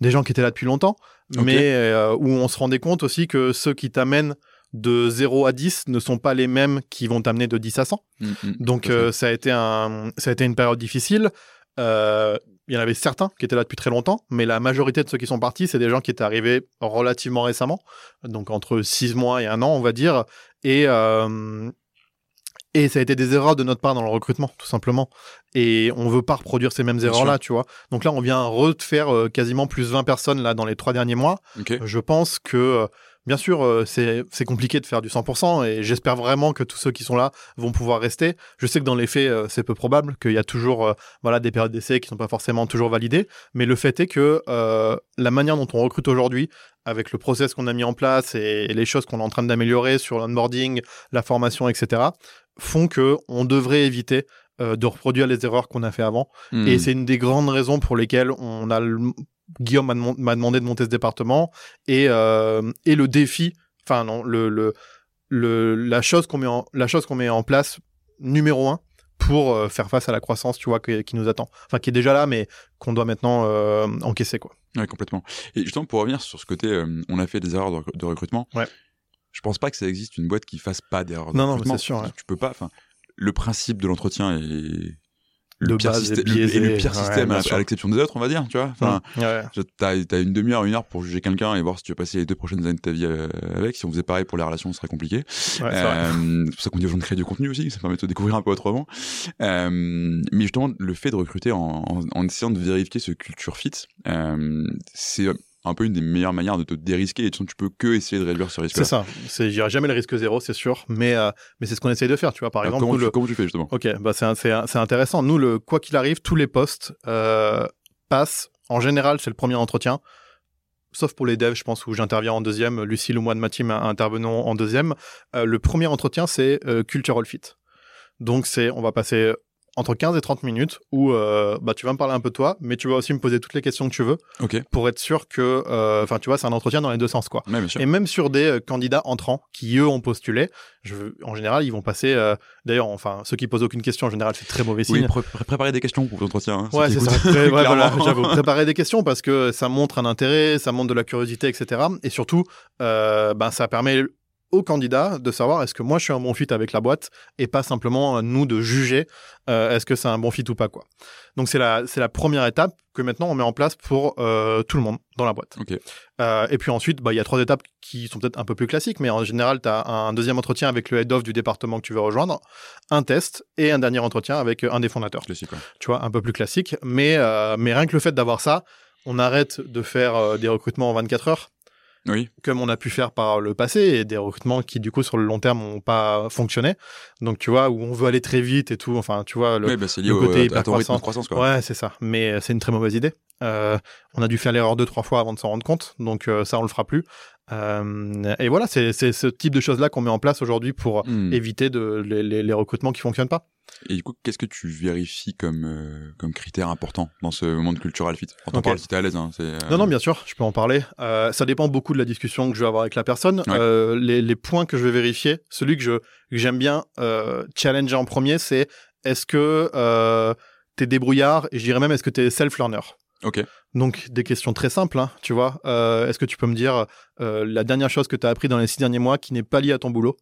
des gens qui étaient là depuis longtemps, mais où on se rendait compte aussi que ceux qui t'amènent de 0 à 10 ne sont pas les mêmes qui vont t'amener de 10 à 100. Mmh, mmh, Donc ça a été un ça a été une période difficile. Euh, il y en avait certains qui étaient là depuis très longtemps, mais la majorité de ceux qui sont partis, c'est des gens qui étaient arrivés relativement récemment, donc entre six mois et un an, on va dire. Et, euh, et ça a été des erreurs de notre part dans le recrutement, tout simplement. Et on veut pas reproduire ces mêmes erreurs-là, tu vois. Donc là, on vient refaire euh, quasiment plus 20 personnes là dans les trois derniers mois. Je pense que Bien sûr, euh, c'est compliqué de faire du 100% et j'espère vraiment que tous ceux qui sont là vont pouvoir rester. Je sais que dans les faits, euh, c'est peu probable, qu'il y a toujours euh, voilà, des périodes d'essai qui ne sont pas forcément toujours validées, mais le fait est que la manière dont on recrute aujourd'hui, avec le process qu'on a mis en place et, les choses qu'on est en train d'améliorer sur l'onboarding, la formation, etc., font que on devrait éviter de reproduire les erreurs qu'on a fait avant. Hmm. Et c'est une des grandes raisons pour lesquelles on a Guillaume m'a demandé de monter ce département et, euh, et le défi, enfin non, le, le, le, la chose qu'on met en la chose qu'on met en place numéro un pour euh, faire face à la croissance, tu vois, qui, nous attend, enfin qui est déjà là, mais qu'on doit maintenant euh, encaisser quoi. Ouais, complètement. Et justement pour revenir sur ce côté, on a fait des erreurs de, recrutement. Ouais. Je pense pas que ça existe une boîte qui fasse pas d'erreurs de non, recrutement. Non, c'est sûr. Tu peux pas. Enfin, le principe de l'entretien est le pire, système, et le pire système à, l'exception des autres, on va dire, tu vois. Enfin, t'as as une demi-heure, une heure pour juger quelqu'un et voir si tu veux passer les deux prochaines années de ta vie euh, avec. Si on faisait pareil pour les relations, ce serait compliqué. euh, c'est pour ça qu'on dit aux gens de créer du contenu aussi, ça permet de te découvrir un peu autrement. Euh, mais justement, le fait de recruter en, en, en essayant de vérifier ce culture fit, euh, c'est un peu une des meilleures manières de te dérisquer et tu peux que essayer de réduire ce risque. C'est ça. C'est, j'irai jamais le risque zéro, c'est sûr, mais euh, mais c'est ce qu'on essaye de faire, tu vois. Par exemple, comment, tu, le... comment tu fais justement? Ok, bah c'est c'est intéressant. Nous, le quoi qu'il arrive, tous les postes euh, passent. En général, c'est le premier entretien. Sauf pour les devs, je pense, où j'interviens en deuxième. Lucille ou moi de ma team intervenons en deuxième. Euh, le premier entretien, c'est euh, cultural fit. Donc c'est, on va passer entre 15 et 30 minutes où euh, bah, tu vas me parler un peu de toi, mais tu vas aussi me poser toutes les questions que tu veux pour être sûr que, euh, enfin, tu vois, c'est un entretien dans les deux sens, quoi. et même sur des euh, candidats entrants qui, eux, ont postulé, je, en général, ils vont passer, d'ailleurs, enfin, ceux qui posent aucune question, en général, c'est très mauvais signe. Oui, préparer des questions pour l'entretien. Hein, ouais, c'est ça. ouais, voilà, j'avoue, préparer des questions parce que ça montre un intérêt, ça montre de la curiosité, etc. Et surtout, ben, ça permet au candidat de savoir est-ce que moi je suis un bon fit avec la boîte et pas simplement euh, nous de juger euh, est-ce que c'est un bon fit ou pas quoi. Donc c'est la c'est la première étape que maintenant on met en place pour euh, tout le monde dans la boîte. et puis ensuite bah il y a trois étapes qui sont peut-être un peu plus classiques mais en général tu as un deuxième entretien avec le head of du département que tu veux rejoindre, un test et un dernier entretien avec un des fondateurs. Classique, Tu vois un peu plus classique mais mais rien que le fait d'avoir ça, on arrête de faire des recrutements en 24 heures oui. comme on a pu faire par le passé, et des recrutements qui, du coup, sur le long terme, n'ont pas fonctionné. Donc, tu vois, où on veut aller très vite et tout, enfin, tu vois, le, bah, côté hyper croissance. Ouais, c'est ça. Mais euh, c'est une très mauvaise idée. Euh, on a dû faire l'erreur deux, trois fois avant de s'en rendre compte. Donc, euh, ça, on le fera plus. Euh, et voilà, c'est ce type de choses-là qu'on met en place aujourd'hui pour hmm. éviter de, les, les, recrutements qui fonctionnent pas. Et du coup, qu'est-ce que tu vérifies comme euh, comme critère important dans ce monde cultural fit? On t'en Ok. parle si t'es à l'aise. Hein, euh, Non, non, bien sûr, je peux en parler. Euh, ça dépend beaucoup de la discussion que je vais avoir avec la personne. Les, les points que je vais vérifier, celui que je que j'aime bien challenger en premier, c'est est-ce que t'es débrouillard et je dirais même est-ce que t'es self-learner? Ok. Donc des questions très simples, hein, tu vois. Est-ce que tu peux me dire la dernière chose que tu as appris dans les six derniers mois qui n'est pas liée à ton boulot?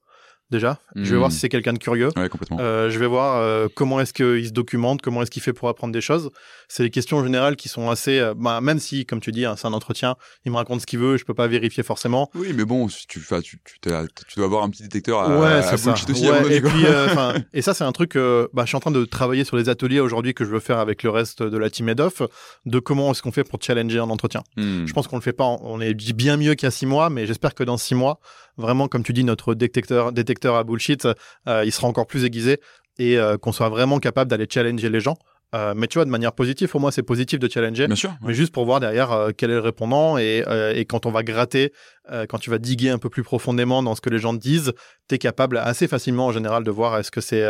Déjà Je vais Hmm. voir si c'est quelqu'un de curieux. Ouais, complètement. Euh, je vais voir euh, comment est-ce qu'il se documente, comment est-ce qu'il fait pour apprendre des choses. C'est des questions générales qui sont assez, euh, bah, même si, comme tu dis, hein, c'est un entretien, il me raconte ce qu'il veut, je peux pas vérifier forcément. Oui, mais bon, si tu, tu, tu, t'as- tu dois avoir un petit détecteur à, ouais, à ça. aussi. Ouais, et puis, ça, c'est un truc. euh, bah, je suis en train de travailler sur les ateliers aujourd'hui que je veux faire avec le reste de la team head off, de comment est-ce qu'on fait pour challenger un entretien. Hmm. Je pense qu'on le fait pas. On est bien mieux qu'il y a six mois, mais j'espère que dans six mois, vraiment, comme tu dis, notre détecteur, détecteur à bullshit, euh, il sera encore plus aiguisé et euh, qu'on soit vraiment capable d'aller challenger les gens. Euh, mais tu vois, de manière positive, pour moi, c'est positif de challenger. Bien sûr. Mais juste pour voir derrière euh, quel est le répondant et, euh, et quand on va gratter, quand tu vas diguer un peu plus profondément dans ce que les gens disent, tu es capable assez facilement en général de voir est-ce que c'est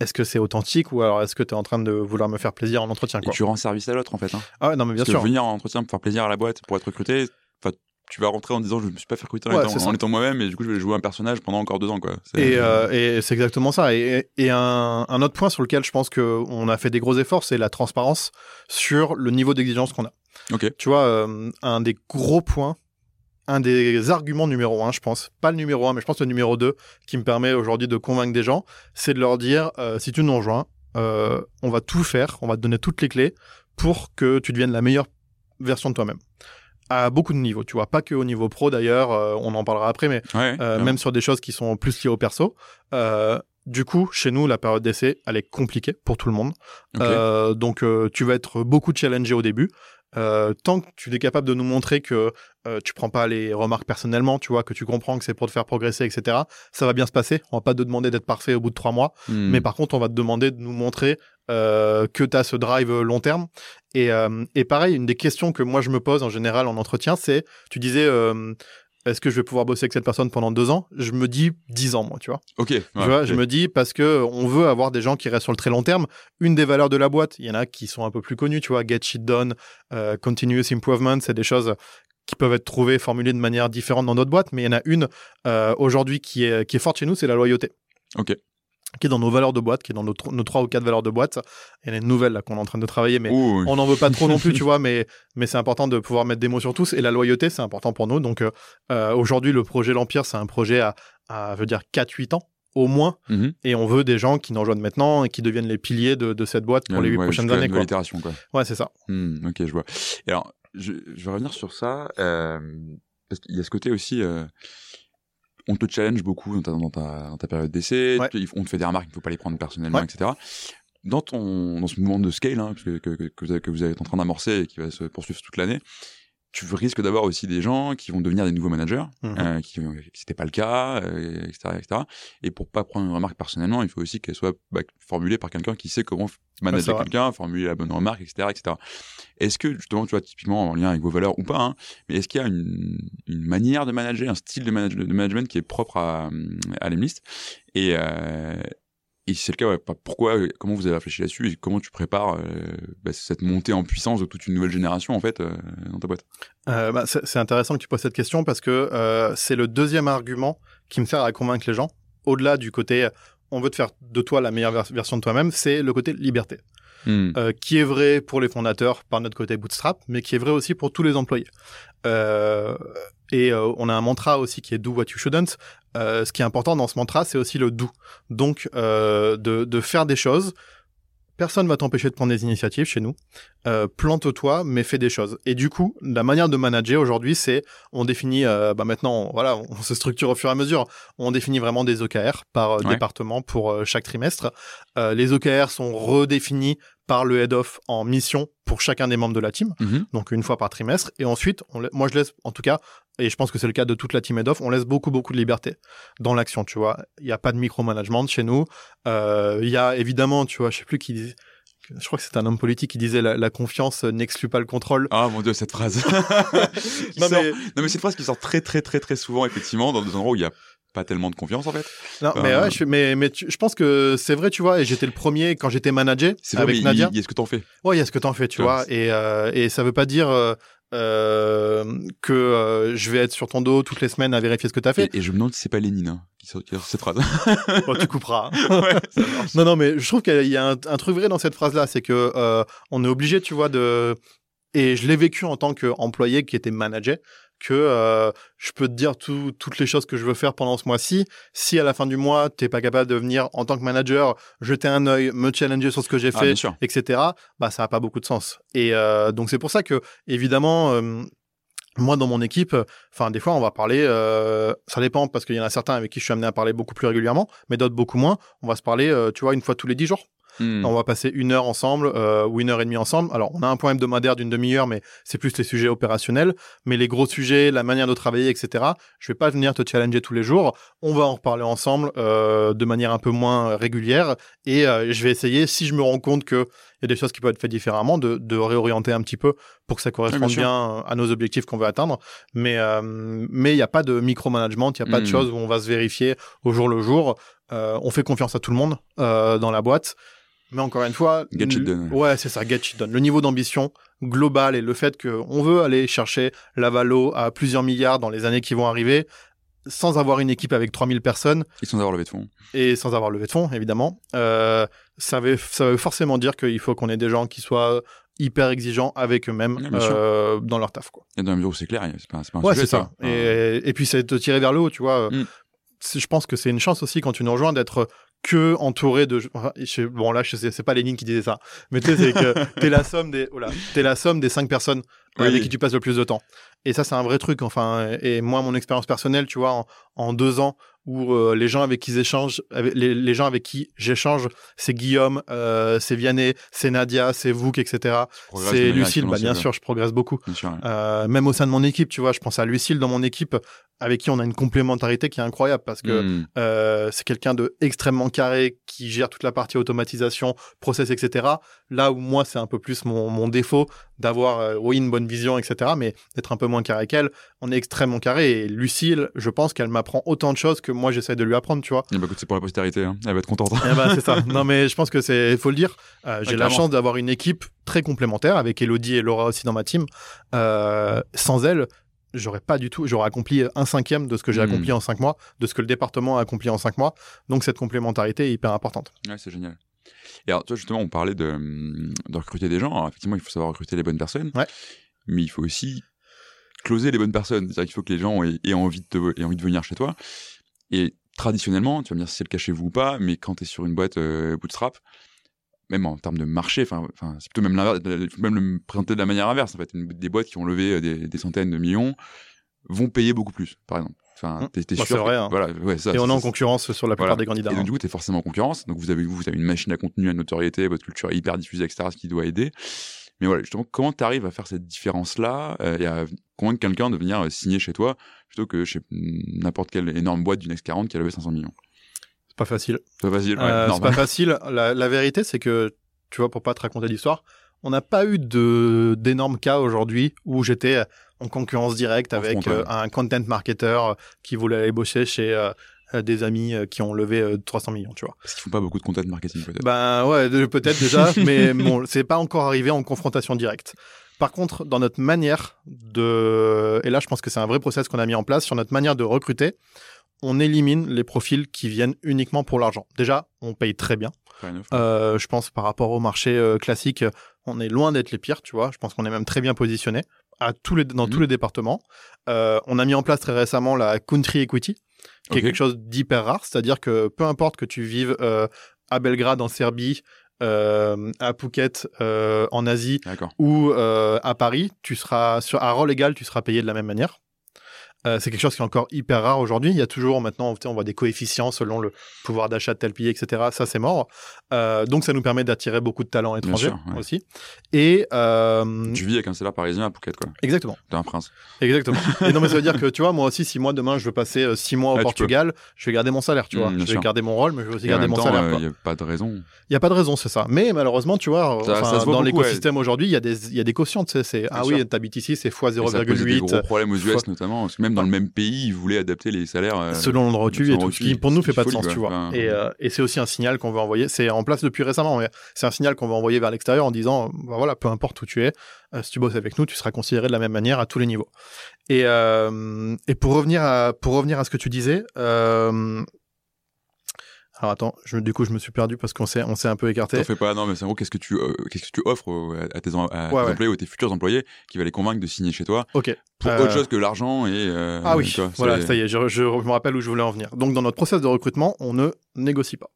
est-ce que c'est authentique ou alors est-ce que tu es en train de vouloir me faire plaisir en entretien Et tu rends service à l'autre, en fait. Hein. Ah non mais bien Parce sûr. que venir en entretien pour faire plaisir à la boîte, pour être recruté, tu vas rentrer en disant je me suis pas fait recruter en, Ouais, étant, en moi-même et du coup je vais jouer un personnage pendant encore deux ans quoi. Et, euh, et c'est exactement ça. Et, et un, un autre point sur lequel je pense qu'on a fait des gros efforts, c'est la transparence sur le niveau d'exigence qu'on a. Ok. Tu vois, euh, un des gros points, un des arguments numéro un, je pense, pas le numéro un, mais je pense le numéro deux, qui me permet aujourd'hui de convaincre des gens, c'est de leur dire, euh, si tu nous rejoins, on va tout faire, on va te donner toutes les clés pour que tu deviennes la meilleure version de toi-même. À beaucoup de niveaux, tu vois, pas que au niveau pro d'ailleurs, euh, on en parlera après, mais Ouais. euh, même sur des choses qui sont plus liées au perso. Euh, du coup, chez nous, la période d'essai, elle est compliquée pour tout le monde. Donc, tu vas être beaucoup challengé au début. Euh, tant que tu es capable de nous montrer que euh, tu prends pas les remarques personnellement, tu vois, que tu comprends que c'est pour te faire progresser, etc., ça va bien se passer. On va pas te demander d'être parfait au bout de trois mois. Hmm. Mais par contre, on va te demander de nous montrer euh, que tu as ce drive long terme. Et, euh, et pareil, une des questions que moi je me pose en général en entretien, c'est, tu disais, euh, est-ce que je vais pouvoir bosser avec cette personne pendant deux ans? Je me dis dix ans, moi, tu vois. Ok. ouais, tu vois, ok. je me dis parce que on veut avoir des gens qui restent sur le très long terme. Une des valeurs de la boîte, il y en a qui sont un peu plus connues, tu vois, get shit done, euh, continuous improvement, c'est des choses qui peuvent être trouvées, formulées de manière différente dans d'autres boîtes, mais il y en a une euh, aujourd'hui qui est, qui est forte chez nous, c'est la loyauté. Ok. Qui est dans nos valeurs de boîte, qui est dans nos, nos trois ou quatre valeurs de boîte. Il y en a une nouvelle là qu'on est en train de travailler, mais Ouh, on n'en veut pas trop non plus, tu vois, mais, mais c'est important de pouvoir mettre des mots sur tous. Et la loyauté, c'est important pour nous. Donc euh, euh, aujourd'hui, le projet L'Empire, c'est un projet à, à je veux dire, 4-8 ans au moins. Mhm. Et on veut des gens qui nous rejoignent maintenant et qui deviennent les piliers de, de cette boîte pour les huit Ouais, prochaines jusqu'à la années. Quoi. itération, quoi. Ouais, c'est ça. Hmm, ok, je vois. Et alors, je, je vais revenir sur ça, euh, parce qu'il y a ce côté aussi, euh, on te challenge beaucoup dans ta, dans ta, dans ta période d'essai, Ouais. on te fait des remarques, il ne faut pas les prendre personnellement, Ouais. etc. Dans, ton, dans ce mouvement de scale hein, que, que, que, vous avez- que vous êtes en train d'amorcer et qui va se poursuivre toute l'année, tu risques d'avoir aussi des gens qui vont devenir des nouveaux managers, Mhm. euh, qui c'était pas le cas, euh, etc., etc. Et pour pas prendre une remarque personnellement, il faut aussi qu'elle soit bah, formulée par quelqu'un qui sait comment manager quelqu'un, formuler la bonne remarque, etc., etc. Est-ce que justement, tu vois, typiquement en lien avec vos valeurs ou pas, hein, mais est-ce qu'il y a une, une manière de manager, un style de, manage- de management qui est propre à, à l'Emlist? Et, euh, et si c'est le cas, ouais, pourquoi, euh, comment vous avez réfléchi là-dessus et comment tu prépares euh, bah, cette montée en puissance de toute une nouvelle génération en fait euh, dans ta boîte? Euh, bah, c'est intéressant que tu poses cette question parce que c'est le deuxième argument qui me sert à convaincre les gens. Au-delà du côté, on veut te faire de toi la meilleure vers- version de toi-même, c'est le côté liberté. Hmm. euh, qui est vrai pour les fondateurs par notre côté bootstrap, mais qui est vrai aussi pour tous les employés. Euh, et euh, on a un mantra aussi qui est do what you shouldn't. Euh, ce qui est important dans ce mantra, c'est aussi le do. Donc, euh, de, de faire des choses. Personne va t'empêcher de prendre des initiatives chez nous. Euh, Plante-toi, mais fais des choses. Et du coup, la manière de manager aujourd'hui, c'est on définit. euh, bah maintenant, voilà, on se structure au fur et à mesure. On définit vraiment des OKR par euh, Ouais. département pour chaque trimestre. Les OKR sont redéfinis par le head of en mission pour chacun des membres de la team, Mhm. donc une fois par trimestre. Et ensuite, on moi je laisse, en tout cas, et je pense que c'est le cas de toute la team head of, on laisse beaucoup beaucoup de liberté dans l'action. Tu vois, il n'y a pas de micromanagement chez nous. Euh, Il y a évidemment, tu vois, je sais plus qui dit. Je crois que c'est un homme politique qui disait la, la confiance n'exclut pas le contrôle. Ah mon dieu, cette phrase. Non, sort- mais- non mais c'est une phrase qui sort très très très très souvent effectivement dans des endroits où il y a pas tellement de confiance en fait. Non, mais Euh, ouais, je, mais, mais tu- je pense que c'est vrai, tu vois, et j'étais le premier quand j'étais manager C'est vrai, avec Nadia. il y a ce que t'en fais. Ouais, il y a ce que t'en fais, tu vois, vois, et, euh, et ça veut pas dire euh, que euh, je vais être sur ton dos toutes les semaines à vérifier ce que t'as fait. Et, et je me demande si c'est pas Lénine hein, qui sort cette phrase. Bon, tu couperas. ouais, ça marche. Non, non, mais je trouve qu'il y a un, un truc vrai dans cette phrase-là, c'est que euh, on est obligé, tu vois, de et je l'ai vécu en tant qu'employé qui était manager, que euh, je peux te dire tout- toutes les choses que je veux faire pendant ce mois-ci. Si à la fin du mois, t'es pas capable de venir en tant que manager jeter un œil, me challenger sur ce que j'ai Ah, fait, etc. Bah, ça a pas beaucoup de sens. Et euh, donc c'est pour ça que évidemment. moi, dans mon équipe, enfin, des fois, on va parler. euh, ça dépend parce qu'il y en a certains avec qui je suis amené à parler beaucoup plus régulièrement, mais d'autres beaucoup moins. On va se parler, euh, tu vois, une fois tous les dix jours. Hmm. On va passer une heure ensemble euh, ou une heure et demie ensemble. Alors, on a un point hebdomadaire d'une demi-heure, mais c'est plus les sujets opérationnels. Mais les gros sujets, la manière de travailler, etc. Je vais pas venir te challenger tous les jours. On va en reparler ensemble euh, de manière un peu moins régulière. Et euh, je vais essayer, si je me rends compte que il y a des choses qui peuvent être faites différemment, de, de réorienter un petit peu pour que ça corresponde bien à nos objectifs qu'on veut atteindre. Mais mais il n'y a pas de micromanagement, il n'y a pas de Mhm. choses où on va se vérifier au jour le jour. Euh, on fait confiance à tout le monde euh, dans la boîte. Mais encore une fois, Get shit done. ouais, c'est ça, get shit done. Le niveau d'ambition global et le fait qu'on veut aller chercher la valo à plusieurs milliards dans les années qui vont arriver, sans avoir une équipe avec 3000 personnes Et sans avoir levé de fond. et sans avoir levé de fonds, évidemment, euh, ça, veut, ça veut forcément dire qu'il faut qu'on ait des gens qui soient hyper exigeants avec eux-mêmes euh, dans leur taf. Quoi. Et dans la mesure où c'est clair, c'est pas, pas un Ouais, sujet, c'est ça. Enfin, Et, et puis, c'est de te tirer vers le haut, tu vois. Mm. Je pense que c'est une chance aussi quand tu nous rejoins d'être que entouré de. je- Bon, là, je sais, c'est pas Lénine qui disait ça. Mais tu sais, c'est que t'es la somme des. Oh là, la somme des cinq personnes Oui. avec qui tu passes le plus de temps. Et ça, c'est un vrai truc. Enfin, et moi, mon expérience personnelle, tu vois, en, en deux ans, où euh, les gens avec qui j'échange, les, les gens avec qui j'échange, c'est Guillaume, euh, c'est Vianney, c'est Nadia, c'est Vouk, etc. C'est Lucille, bah, bien sûr, je progresse beaucoup. Sûr. ouais. Euh, même au sein de mon équipe, tu vois, je pense à Lucille dans mon équipe, avec qui on a une complémentarité qui est incroyable parce que euh, c'est quelqu'un de extrêmement carré qui gère toute la partie automatisation, process, etc. Là où moi, c'est un peu plus mon, mon défaut d'avoir, euh, oui, une bonne vision, etc., mais d'être un peu moins carré qu'elle. On est extrêmement carré et Lucille, je pense qu'elle m'apprend autant de choses que moi, j'essaie de lui apprendre, tu vois. Ben, écoute, c'est pour la postérité. hein. Elle va être contente. Eh ben, c'est ça. Non, mais je pense que c'est, faut le dire. Euh, j'ai la chance d'avoir une équipe très complémentaire avec Elodie et Laura aussi dans ma team. Euh, sans elles, j'aurais pas du tout, j'aurais accompli un cinquième de ce que j'ai Hmm. accompli en cinq mois, de ce que le département a accompli en cinq mois. Donc cette complémentarité est hyper importante. Ouais, c'est génial. Et alors, toi, justement, on parlait de, hum, de recruter des gens. Alors, effectivement, il faut savoir recruter les bonnes personnes. Ouais. Mais il faut aussi closer les bonnes personnes. C'est-à-dire qu'il faut que les gens aient, aient envie de te- aient envie de venir chez toi. Et traditionnellement, tu vas me dire si c'est le cas chez vous ou pas, mais quand tu es sur une boîte euh, bootstrap, même en termes de marché, enfin, c'est plutôt même l'inverse, il faut même le présenter de la manière inverse. En fait, des boîtes qui ont levé euh, des, des centaines de millions vont payer beaucoup plus, par exemple. Enfin, Mmh. t'es, t'es Bah, sûr c'est que- vrai, hein. Voilà, ouais, ça, et on est en concurrence sur la plupart voilà. des candidats. et donc, hein. du coup, tu es forcément en concurrence. Donc, vous avez, vous avez une machine à contenu, à notoriété, votre culture est hyper diffusée, etc., ce qui doit aider. Mais voilà, justement, comment tu arrives à faire cette différence-là euh, et à convaincre quelqu'un de venir euh, signer chez toi plutôt que chez n'importe quelle énorme boîte du Next 40 qui a levé 500 millions? C'est pas facile. C'est pas facile, ouais, Euh, c'est pas facile. La, la vérité, c'est que, tu vois, pour pas te raconter l'histoire, on n'a pas eu de d'énormes cas aujourd'hui où j'étais en concurrence directe avec euh, un content marketer euh, qui voulait aller bosser chez euh, des amis qui ont levé euh, 300 millions, tu vois. Parce qu'ils font pas beaucoup de content marketing, peut-être. Ben ouais, peut-être déjà, mais bon, c'est pas encore arrivé en confrontation directe. Par contre, dans notre manière de, et là, je pense que c'est un vrai process qu'on a mis en place sur notre manière de recruter, on élimine les profils qui viennent uniquement pour l'argent. Déjà, on paye très bien. Euh, je pense par rapport au marché euh, classique, on est loin d'être les pires, tu vois. Je pense qu'on est même très bien positionné à tous les, dans Mhm. tous les départements. Euh, on a mis en place très récemment la Country Equity, qui est quelque chose d'hyper rare, c'est-à-dire que peu importe que tu vives euh, à Belgrade en Serbie, euh, à Phuket en Asie ou à Paris, tu seras sur à rôle égal, tu seras payé de la même manière. Euh, c'est quelque chose qui est encore hyper rare aujourd'hui. Il y a toujours maintenant, on voit des coefficients selon le pouvoir d'achat de tel pays, etc. Ça, c'est mort. Euh, donc, ça nous permet d'attirer beaucoup de talents étrangers sûr, ouais. aussi. Et euh, Tu vis avec un salaire parisien à Phuket, quoi. exactement, T'es un prince. exactement. Et non, mais ça veut dire que tu vois, moi aussi, si moi demain je veux passer euh, six mois au Ah, tu Portugal, je vais garder mon salaire, tu vois. bien je vais sûr. garder mon rôle, mais je vais aussi Et garder mon temps, salaire. il n'y a pas de raison. Il n'y a pas de raison, c'est ça. Mais malheureusement, tu vois, Ça- ça dans l'écosystème aujourd'hui, il y a des, il y a des quotients, c'est, ah Bien oui, sûr. t'habites ici, c'est x Et ça pose des 0,8. gros problèmes aux US, notamment. Même même dans le même pays, ils voulaient adapter les salaires. Euh, selon l'endroit où tu vis et tout. Ce qui, pour nous, fait pas de sens, tu vois. et, euh, et c'est aussi un signal qu'on veut envoyer. C'est en place depuis récemment, mais c'est un signal qu'on veut envoyer vers l'extérieur en disant, bah voilà, peu importe où tu es, si tu bosses avec nous, tu seras considéré de la même manière à tous les niveaux. Et, et pour revenir à, pour revenir à ce que tu disais, alors attends, je, du coup je me suis perdu parce qu'on s'est on s'est un peu écarté. T'en fais pas, non mais c'est en gros qu'est-ce que tu euh, qu'est-ce que tu offres à tes, employés ou tes futurs employés qui va les convaincre de signer chez toi. Ok. Pour autre euh, chose que l'argent et. Euh, ah oui. voilà, ça y est, je, je, me rappelle où je voulais en venir. Donc dans notre process de recrutement, on ne négocie pas.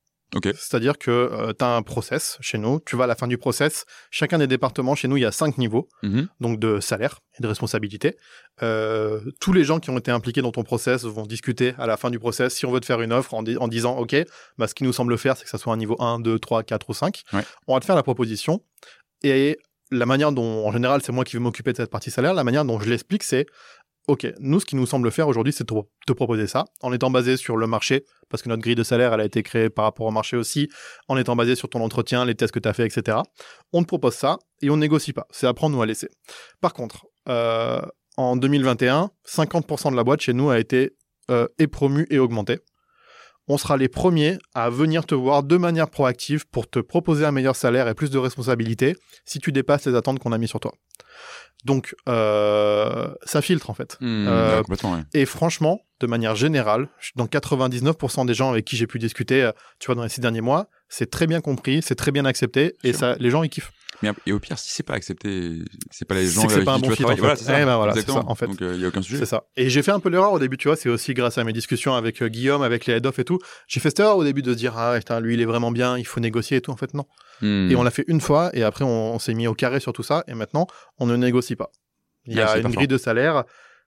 C'est-à-dire que euh, tu as un process chez nous, tu vas à la fin du process, chacun des départements chez nous, il y a cinq niveaux, mm-hmm. donc de salaire et de responsabilité. Euh, tous les gens qui ont été impliqués dans ton process vont discuter à la fin du process si on veut te faire une offre en, disant, OK, bah, ce qui nous semble faire, c'est que ça soit un niveau 1, 2, 3, 4 ou 5. On va te faire la proposition. Et la manière dont, en général, c'est moi qui vais m'occuper de cette partie salaire, la manière dont je l'explique, c'est OK, nous, ce qui nous semble faire aujourd'hui, c'est te proposer ça, en étant basé sur le marché, parce que notre grille de salaire, elle a été créée par rapport au marché aussi, en étant basé sur ton entretien, les tests que tu as fait, etc. On te propose ça et on négocie pas. C'est à prendre ou à laisser. Par contre, euh, en 2021, 50% de la boîte chez nous a été euh, épromue et augmentée. On sera les premiers à venir te voir de manière proactive pour te proposer un meilleur salaire et plus de responsabilités si tu dépasses les attentes qu'on a mis sur toi. Donc, euh, ça filtre en fait. Hmm, euh, et franchement, de manière générale, dans 99% des gens avec qui j'ai pu discuter, euh, tu vois, dans les six derniers mois, c'est très bien compris, c'est très bien accepté, et ça, les gens ils kiffent. Mais et au pire, si c'est pas accepté, c'est pas les gens qui pas un bon fit, en fait. Voilà, c'est ça. Eh ben voilà, ça, en fait. Donc il y a aucun sujet. C'est ça. Et j'ai fait un peu l'erreur au début, tu vois, c'est aussi grâce à mes discussions avec Guillaume, avec les head-off et tout. J'ai fait cette erreur au début de se dire ah putain, lui il est vraiment bien, il faut négocier et tout. En fait non. Hmm. Et on l'a fait une fois et après on s'est mis au carré sur tout ça et maintenant on ne négocie pas. Il y a une grille de salaire.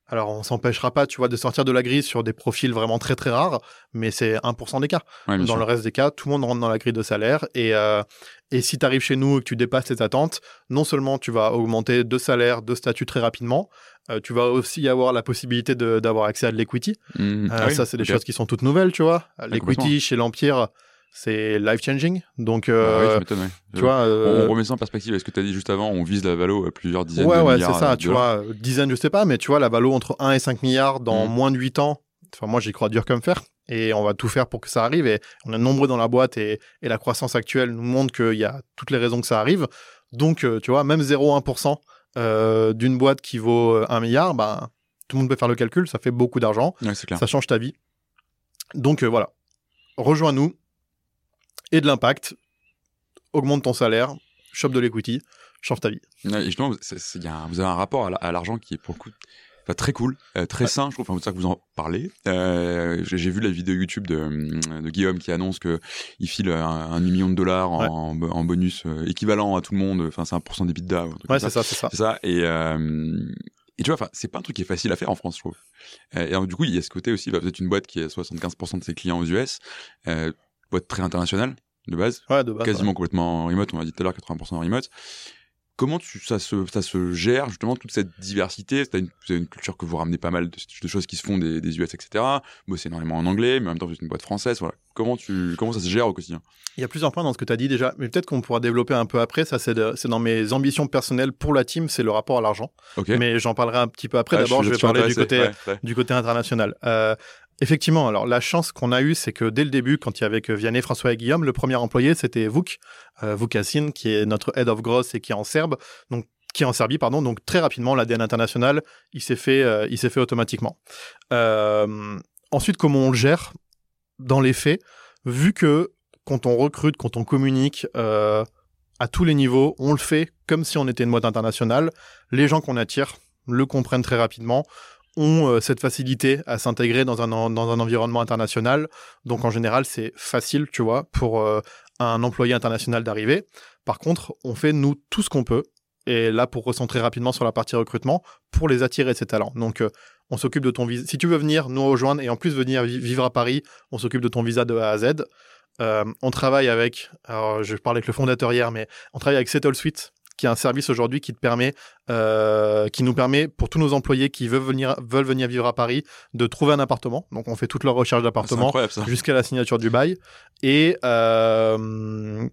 Alors, on s'empêchera pas, tu vois, de sortir de la grille sur des profils vraiment très très rares, mais c'est 1% des cas. dans le reste des cas, tout le monde rentre dans la grille de salaire. Et, euh, et si tu arrives chez nous et que tu dépasses tes attentes, non seulement tu vas augmenter de salaire, de statut très rapidement, euh, tu vas aussi avoir la possibilité d'avoir accès à de l'equity. Mmh. Euh, ah ça, c'est des choses qui sont toutes nouvelles, tu vois. L'equity chez l'Empire, c'est life changing. Donc, euh, bah oui, tu vois, euh, on, remet ça en perspective. Est-ce que tu as dit juste avant, on vise la valo à plusieurs dizaines ouais, de ouais, milliards Ouais, c'est ça. Tu vois, dizaines, je sais pas, mais tu vois, la valo entre 1 et 5 milliards dans mm. moins de 8 ans. Enfin, moi, j'y crois dur comme fer. Et on va tout faire pour que ça arrive. Et on est nombreux dans la boîte et, et la croissance actuelle nous montre qu'il y a toutes les raisons que ça arrive. Donc, euh, tu vois, même 0,1% euh, d'une boîte qui vaut 1 milliard, bah, tout le monde peut faire le calcul. Ça fait beaucoup d'argent. Ouais, ça change ta vie. Donc, voilà. Rejoins-nous et de l'impact, augmente ton salaire, chope de l'equity, change ta vie. justement, vous avez un rapport à l'argent qui est pour le coup très cool, euh, très sain, je trouve. Enfin, c'est ça que vous en parlez. Euh, j'ai vu la vidéo YouTube de, de Guillaume qui annonce que il file un, million de dollars en, en bonus euh, équivalent à tout le monde. Enfin, c'est un pourcent d'EBITDA. Ouais, c'est ça, c'est ça. C'est ça. Et, et tu vois, c'est pas un truc qui est facile à faire en France, je trouve. et alors, du coup, il y a ce côté aussi. Bah, vous êtes une boîte qui a 75% de ses clients aux US boîte très internationale de base, ouais, de base quasiment complètement en remote, on l'a dit tout à l'heure 80% en remote. Comment tu, ça, se, ça se gère justement toute cette diversité? C'est une, une, culture que vous ramenez pas mal de, choses qui se font des, des US, etc. c'est énormément en anglais, mais en même temps vous êtes une boîte française. Voilà. Comment, tu, comment ça se gère au quotidien? Il y a plusieurs points dans ce que tu as dit déjà, mais peut-être qu'on pourra développer un peu après. Ça, c'est dans mes ambitions personnelles pour la team, c'est le rapport à l'argent. Mais j'en parlerai un petit peu après. Ah, D'abord, je, vais parler du côté, du côté international. Euh, Effectivement, alors la chance qu'on a eue, c'est que dès le début, quand il y avait que Vianney, François et Guillaume, le premier employé, c'était Vuk, euh, qui est notre head of growth et qui est en Serbe, donc qui est en Serbie, pardon. Donc très rapidement, l'ADN international, il s'est fait, euh, il s'est fait automatiquement. Euh, ensuite, comment on le gère dans les faits, vu que quand on recrute, quand on communique euh, à tous les niveaux, on le fait comme si on était une boîte internationale. Les gens qu'on attire le comprennent très rapidement ont euh, cette facilité à s'intégrer dans un, dans un environnement international. Donc en général, c'est facile, tu vois, pour euh, un employé international d'arriver. Par contre, on fait, nous, tout ce qu'on peut. Et là, pour recentrer rapidement sur la partie recrutement, pour les attirer ces talents. Donc, euh, on s'occupe de ton visa. Si tu veux venir nous rejoindre et en plus venir vivre à Paris, on s'occupe de ton visa de A à Z. on travaille avec, alors je parlais avec le fondateur hier, mais on travaille avec Settle Suite, qui est un service aujourd'hui qui te permet, euh, qui nous permet pour tous nos employés qui veulent venir, veulent venir vivre à Paris, de trouver un appartement. Donc on fait toute leur recherche d'appartement jusqu'à la signature du bail. Et euh,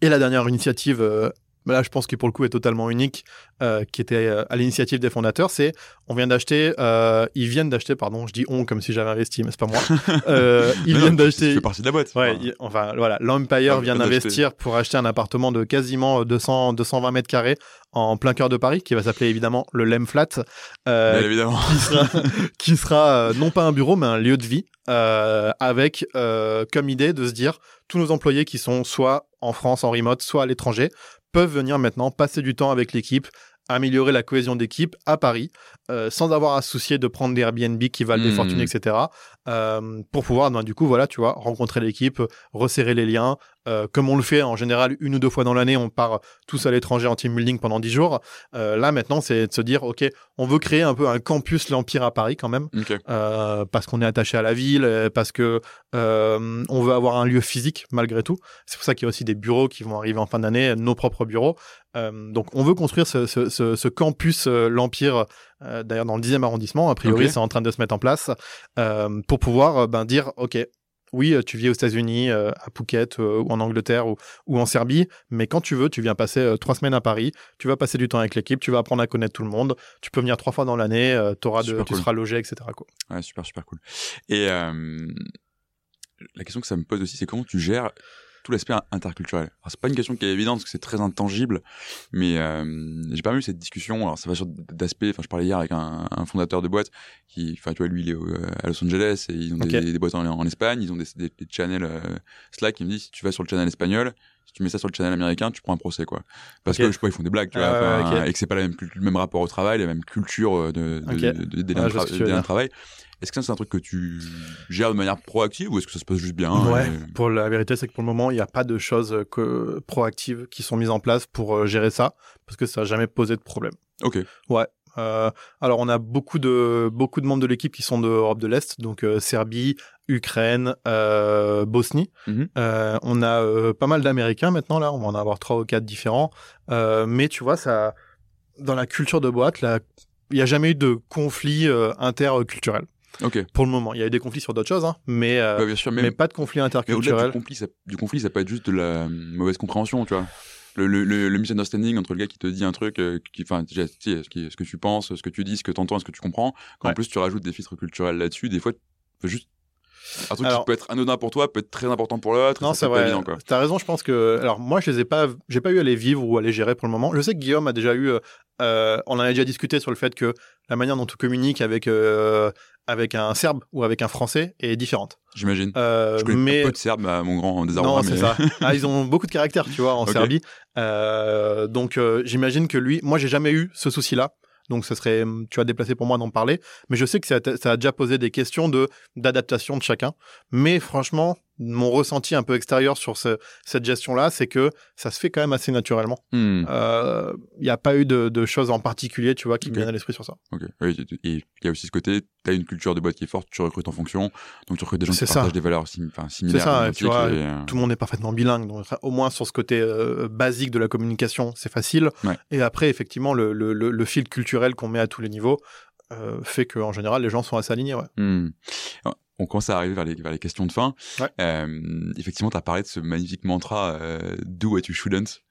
et la dernière initiative euh, mais là je pense que pour le coup est totalement unique, euh, qui était euh, à l'initiative des fondateurs, c'est on vient d'acheter, euh, ils viennent d'acheter, pardon, je dis on comme si j'avais investi, mais c'est pas moi. Euh, ils viennent d'acheter. Tu fais partie de la boîte. Ouais, Enfin, il- enfin voilà, l'Empire vient d'investir pour acheter un appartement de quasiment 200, 220 mètres carrés en plein cœur de Paris, qui va s'appeler évidemment le Lem Flat, euh, évidemment. qui sera, qui sera euh, non pas un bureau, mais un lieu de vie, euh, avec comme idée de se dire tous nos employés qui sont soit en France en remote, soit à l'étranger, peuvent venir maintenant passer du temps avec l'équipe, améliorer la cohésion d'équipe à Paris, euh, sans avoir à se soucier de prendre des Airbnb qui valent des fortunes, etc. euh, pour pouvoir, ben, du coup, voilà, tu vois, rencontrer l'équipe, resserrer les liens, euh, comme on le fait en général une ou deux fois dans l'année, on part tous à l'étranger en team building pendant dix jours. Euh, là, maintenant, c'est de se dire, OK, on veut créer un peu un campus l'Empire à Paris quand même, euh, parce qu'on est attaché à la ville, parce que on veut avoir un lieu physique malgré tout. C'est pour ça qu'il y a aussi des bureaux qui vont arriver en fin d'année, nos propres bureaux. Donc, on veut construire ce, ce, ce, ce campus l'Empire, d'ailleurs dans le 10e arrondissement. A priori, c'est en train de se mettre en place pour pouvoir ben, dire, OK, oui, euh, tu vis aux États-Unis, euh, à Phuket euh, ou en Angleterre ou, ou en Serbie, mais quand tu veux, tu viens passer euh, trois semaines à Paris, tu vas passer du temps avec l'équipe, tu vas apprendre à connaître tout le monde, tu peux venir trois fois dans l'année, de, Super tu seras logé, etc. Quoi. Ouais, super, super cool. Et la question que ça me pose aussi, c'est comment tu gères tout l'aspect interculturel. Alors, c'est pas une question qui est évidente parce que c'est très intangible, mais euh, j'ai pas eu cette discussion. Alors, ça va sur d'aspects. Enfin, je parlais hier avec un, un fondateur de boîte qui, enfin, tu vois, lui, il est au- à Los Angeles et ils ont des, boîtes en, en Espagne. Ils ont des, des, des channels euh, Slack. Il me dit si tu vas sur le channel espagnol, si tu mets ça sur le channel américain, tu prends un procès, quoi. Parce que je sais pas, ils font des blagues, tu vois, Ah et que c'est pas la même, le même rapport au travail, la même culture euh, de, de, de- de- de vois tra- travail. Est-ce que ça, c'est un truc que tu gères de manière proactive ou est-ce que ça se passe juste bien ouais. et- Pour la vérité, c'est que pour le moment, il n'y a pas de choses que, proactives qui sont mises en place pour euh, gérer ça, parce que ça n'a jamais posé de problème. Ok. Euh, alors, on a beaucoup de, beaucoup de membres de l'équipe qui sont d'Europe de l'Est, donc euh, Serbie, Ukraine, euh, Bosnie. Mhm. Euh, on a pas mal d'Américains maintenant, là, on va en avoir trois ou quatre différents. Euh, mais tu vois, ça, dans la culture de boîte, il n'y a jamais eu de conflit interculturel. Ok. Pour le moment, il y a eu des conflits sur d'autres choses, hein, mais, euh, bien sûr, mais, mais pas de conflit mais au-delà interculturel. du conflit, ça, du conflit, ça peut être juste de la mauvaise compréhension, tu vois. Le, le, le, le misunderstanding entre le gars qui te dit un truc, euh, qui, enfin, déjà, tu sais, ce, que tu penses, ce que tu dis, ce que tu entends, ce que tu comprends. Quand en plus tu rajoutes des filtres culturels là-dessus, des fois, tu peux juste. Un truc Alors- qui peut être anodin pour toi peut être très important pour l'autre. Non, c'est vrai. T'as raison, je pense que. Alors, moi, je les ai pas. J'ai pas eu à les vivre ou à les gérer pour le moment. Je sais que Guillaume a déjà eu. euh, on en a déjà discuté sur le fait que la manière dont tu communiques avec, euh, avec un Serbe ou avec un Français est différente. J'imagine. Euh, Je connais mais. peu de Serbes à mon grand désarroi. Non, c'est mais... ça. Ah, ils ont beaucoup de caractère, tu vois, en. Serbie. Euh, donc, j'imagine que lui, moi, j'ai jamais eu ce souci-là. Donc, ce serait, hum, tu as déplacé pour moi d'en parler. Mais je sais que ça, a- ça a déjà posé des questions de d'adaptation de chacun. Mais franchement, mon ressenti un peu extérieur sur ce- cette gestion-là, c'est que ça se fait quand même assez naturellement. Hmm. Il n'y a pas eu de, de choses en particulier, tu vois, qui me Ok. viennent à l'esprit sur ça. Ok. Oui, et il y a aussi ce côté, tu as une culture de boîte qui est forte, tu recrutes en fonction, donc tu recrutes des gens qui C'est ça. partagent des valeurs sim- similaires. ça, identiques, tu vois, et, euh, Tout le monde est parfaitement bilingue, donc au moins sur ce côté euh, basique de la communication, c'est facile. Ouais. Et après, effectivement, le, le, le, le fil culturel qu'on met à tous les niveaux euh, fait qu'en général, les gens sont assez alignés. Ouais. Hmm. On commence à arriver vers les, vers les questions de fin. Ouais. Euh, effectivement, tu as parlé de ce magnifique mantra euh, Do what you shouldn't,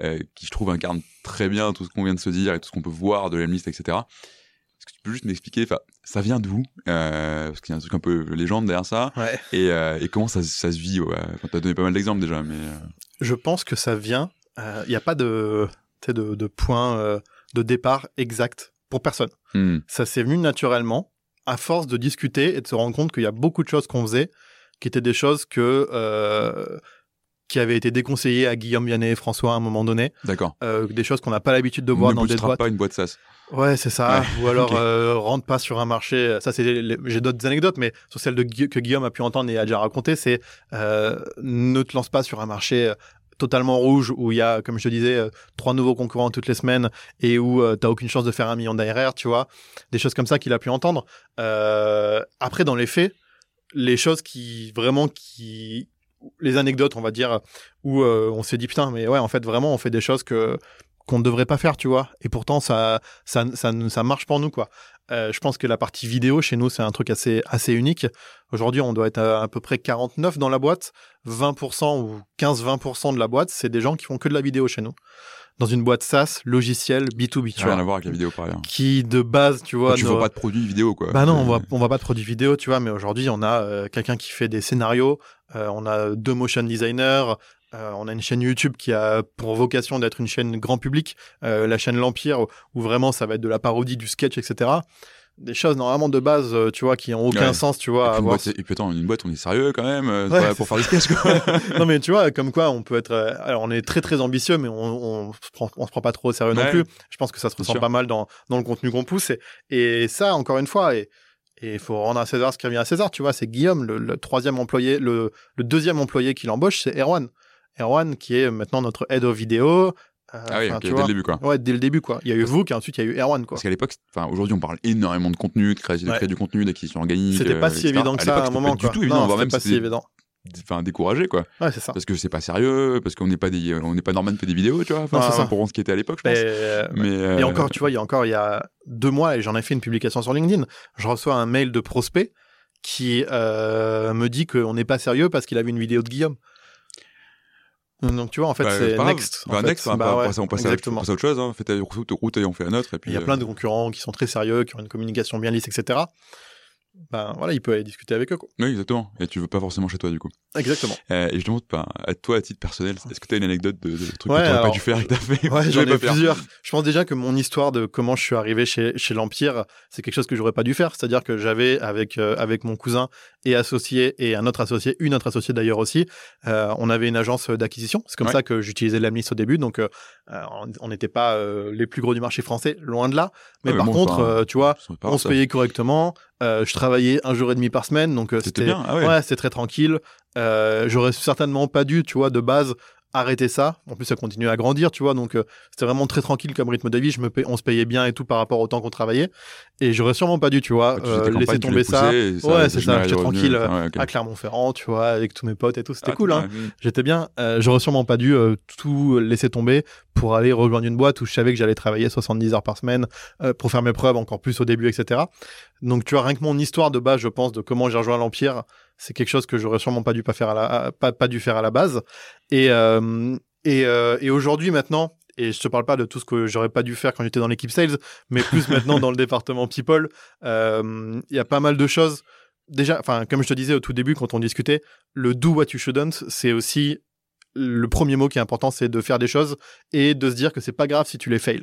euh, qui je trouve incarne très bien tout ce qu'on vient de se dire et tout ce qu'on peut voir de la liste, etc. Est-ce que tu peux juste m'expliquer, ça vient d'où Parce qu'il y a un truc un peu légende derrière ça. Ouais. Et, et comment ça, ça se vit ouais. Enfin, Tu as donné pas mal d'exemples déjà, mais. Je pense que ça vient. Il n'y a pas de, point de départ exact pour personne. hmm. Ça s'est venu naturellement à force de discuter et de se rendre compte qu'il y a beaucoup de choses qu'on faisait qui étaient des choses que euh, qui avaient été déconseillées à Guillaume Vianney et François à un moment donné, D'accord. euh, des choses qu'on n'a pas l'habitude de voir ne dans des boîtes. pas une boîte SaaS. Ouais, c'est ça. Ouais, Ou alors euh, rentre pas sur un marché. Ça, c'est les- j'ai d'autres anecdotes, mais sur celle de que Guillaume a pu entendre et a déjà raconté, c'est ne te lance pas sur un marché totalement rouge où il y a, comme je te disais, euh, trois nouveaux concurrents toutes les semaines et où tu t'as aucune chance de faire un million d'ARR, tu vois. Des choses comme ça qu'il a pu entendre. Euh, après, dans les faits, les choses qui vraiment qui les anecdotes, on va dire, où euh, on s'est dit putain, mais ouais, en fait, vraiment, on fait des choses que qu'on ne devrait pas faire, tu vois. Et pourtant, ça, ça, ça marche pour nous, quoi. Euh, je pense que la partie vidéo chez nous, c'est un truc assez, assez unique. Aujourd'hui, on doit être à, à peu près 49 dans la boîte. 20% ou 15-20% de la boîte, c'est des gens qui font que de la vidéo chez nous. Dans une boîte SaaS, logiciel, B2B, tu Rien vois. à voir avec la vidéo par ailleurs. Qui, de base, tu vois. tu nos- vois pas de produits vidéo quoi. bah non, on voit, on voit pas de produits vidéo, tu vois, mais aujourd'hui, on a euh, quelqu'un qui fait des scénarios, euh, on a deux motion designers, euh, on a une chaîne YouTube qui a pour vocation d'être une chaîne grand public, euh, la chaîne L'Empire, où, vraiment ça va être de la parodie, du sketch, etc. Des choses normalement de base, euh, tu vois, qui ont aucun Ouais. sens, tu Et vois. à avoir- boîte, et puis attends, une boîte, on est sérieux quand même, euh, Ouais, pas pour faire des sketchs quoi. non mais tu vois, comme quoi on peut être. alors on est très très ambitieux, mais on, on, se prend, on se prend pas trop au sérieux non plus. Je pense que ça se ressent pas mal dans, dans le contenu qu'on pousse. Et, et ça, encore une fois, et il faut rendre à César ce qui revient à César. Tu vois, c'est Guillaume, le, le troisième employé, le, le deuxième employé qu'il embauche, c'est Erwan. Erwan qui est maintenant notre head of vidéo. euh, Ah oui, enfin, ok, tu dès le début quoi. Ouais, dès le début quoi. Il y a eu vous, et ensuite il y a eu Erwan quoi. Parce qu'à l'époque, enfin aujourd'hui on parle énormément de contenu, de créer, Ouais. du contenu, d'acquisition organique. C'était pas euh, si etc. évident que À ça à un moment pas quoi. Du tout évident, non, voire même pas si évident. enfin découragé quoi. Ouais, c'est ça. Parce que c'est pas sérieux, parce qu'on n'est pas des, on n'est pas Norman fait des vidéos, tu vois. Enfin, c'est ça pour ce qui était à l'époque, je pense. Et, euh, Mais euh, Et encore, tu vois, il y a encore il y a deux mois, et j'en ai fait une publication sur LinkedIn, je reçois un mail de prospect qui euh, me dit qu'on n'est pas sérieux parce qu'il a vu une vidéo de Guillaume. Donc tu vois, en fait, bah, c'est next. Bah, next, Bah pas- ouais, on passe- à- exactement. on passe à autre chose. Hein. Fais ta route, route et on fait un autre. Et puis, Il y a euh, plein de concurrents qui sont très sérieux, qui ont une communication bien lisse, etc. Ben voilà, il peut aller discuter avec eux. Quoi. Oui, exactement. Et tu veux pas forcément chez toi, du coup. Exactement. Euh, et je demande, ben, à toi, à titre personnel, est-ce que tu as une anecdote de, de Ouais, que tu pas dû faire et que t'as fait Ouais, que tu j'en ai pas faire plusieurs. Je pense déjà que mon histoire de comment je suis arrivé chez, chez l'Empire, c'est quelque chose que j'aurais pas dû faire. C'est-à-dire que j'avais, avec, euh, avec mon cousin et associé, et un autre associé, une autre associée d'ailleurs aussi, euh, on avait une agence d'acquisition. C'est comme Ouais. ça que j'utilisais l'Amlist au début. Donc, euh, euh, on n'était pas euh, les plus gros du marché français, loin de là. Mais Ouais, par bon, contre, euh, tu vois, on se payait correctement. Euh, je travaillais un jour et demi par semaine, donc euh, C'était. Ah ouais. ouais, c'était très tranquille. Euh, J'aurais certainement pas dû, tu vois, de base arrêter ça. En plus, ça continuait à grandir, tu vois, donc euh, c'était vraiment très tranquille comme rythme de vie. Je me paye- on se payait bien et tout par rapport au temps qu'on travaillait. Et j'aurais sûrement pas dû, tu vois, tu euh, laisser tomber ça. et Ouais, c'est ça, j'étais tranquille, ouais, ok. À Clermont-Ferrand, tu vois, avec tous mes potes et tout, c'était Ah, cool. Hein. J'étais bien. Euh, j'aurais sûrement pas dû euh, tout laisser tomber pour aller rejoindre une boîte où je savais que j'allais travailler 70 heures par semaine euh, pour faire mes preuves encore plus au début, etc. Donc tu vois, rien que mon histoire de base, je pense, de comment j'ai rejoint l'Empire, c'est quelque chose que j'aurais sûrement pas dû pas faire à la, pas, pas dû faire à la base. Et, euh, et, euh, et aujourd'hui, maintenant, et je te parle pas de tout ce que j'aurais pas dû faire quand j'étais dans l'équipe sales, mais plus maintenant dans le département people, euh, il y a pas mal de choses. Déjà, enfin, comme je te disais au tout début quand on discutait, le do what you shouldn't, c'est aussi le premier mot qui est important, c'est de faire des choses et de se dire que c'est pas grave si tu les fails.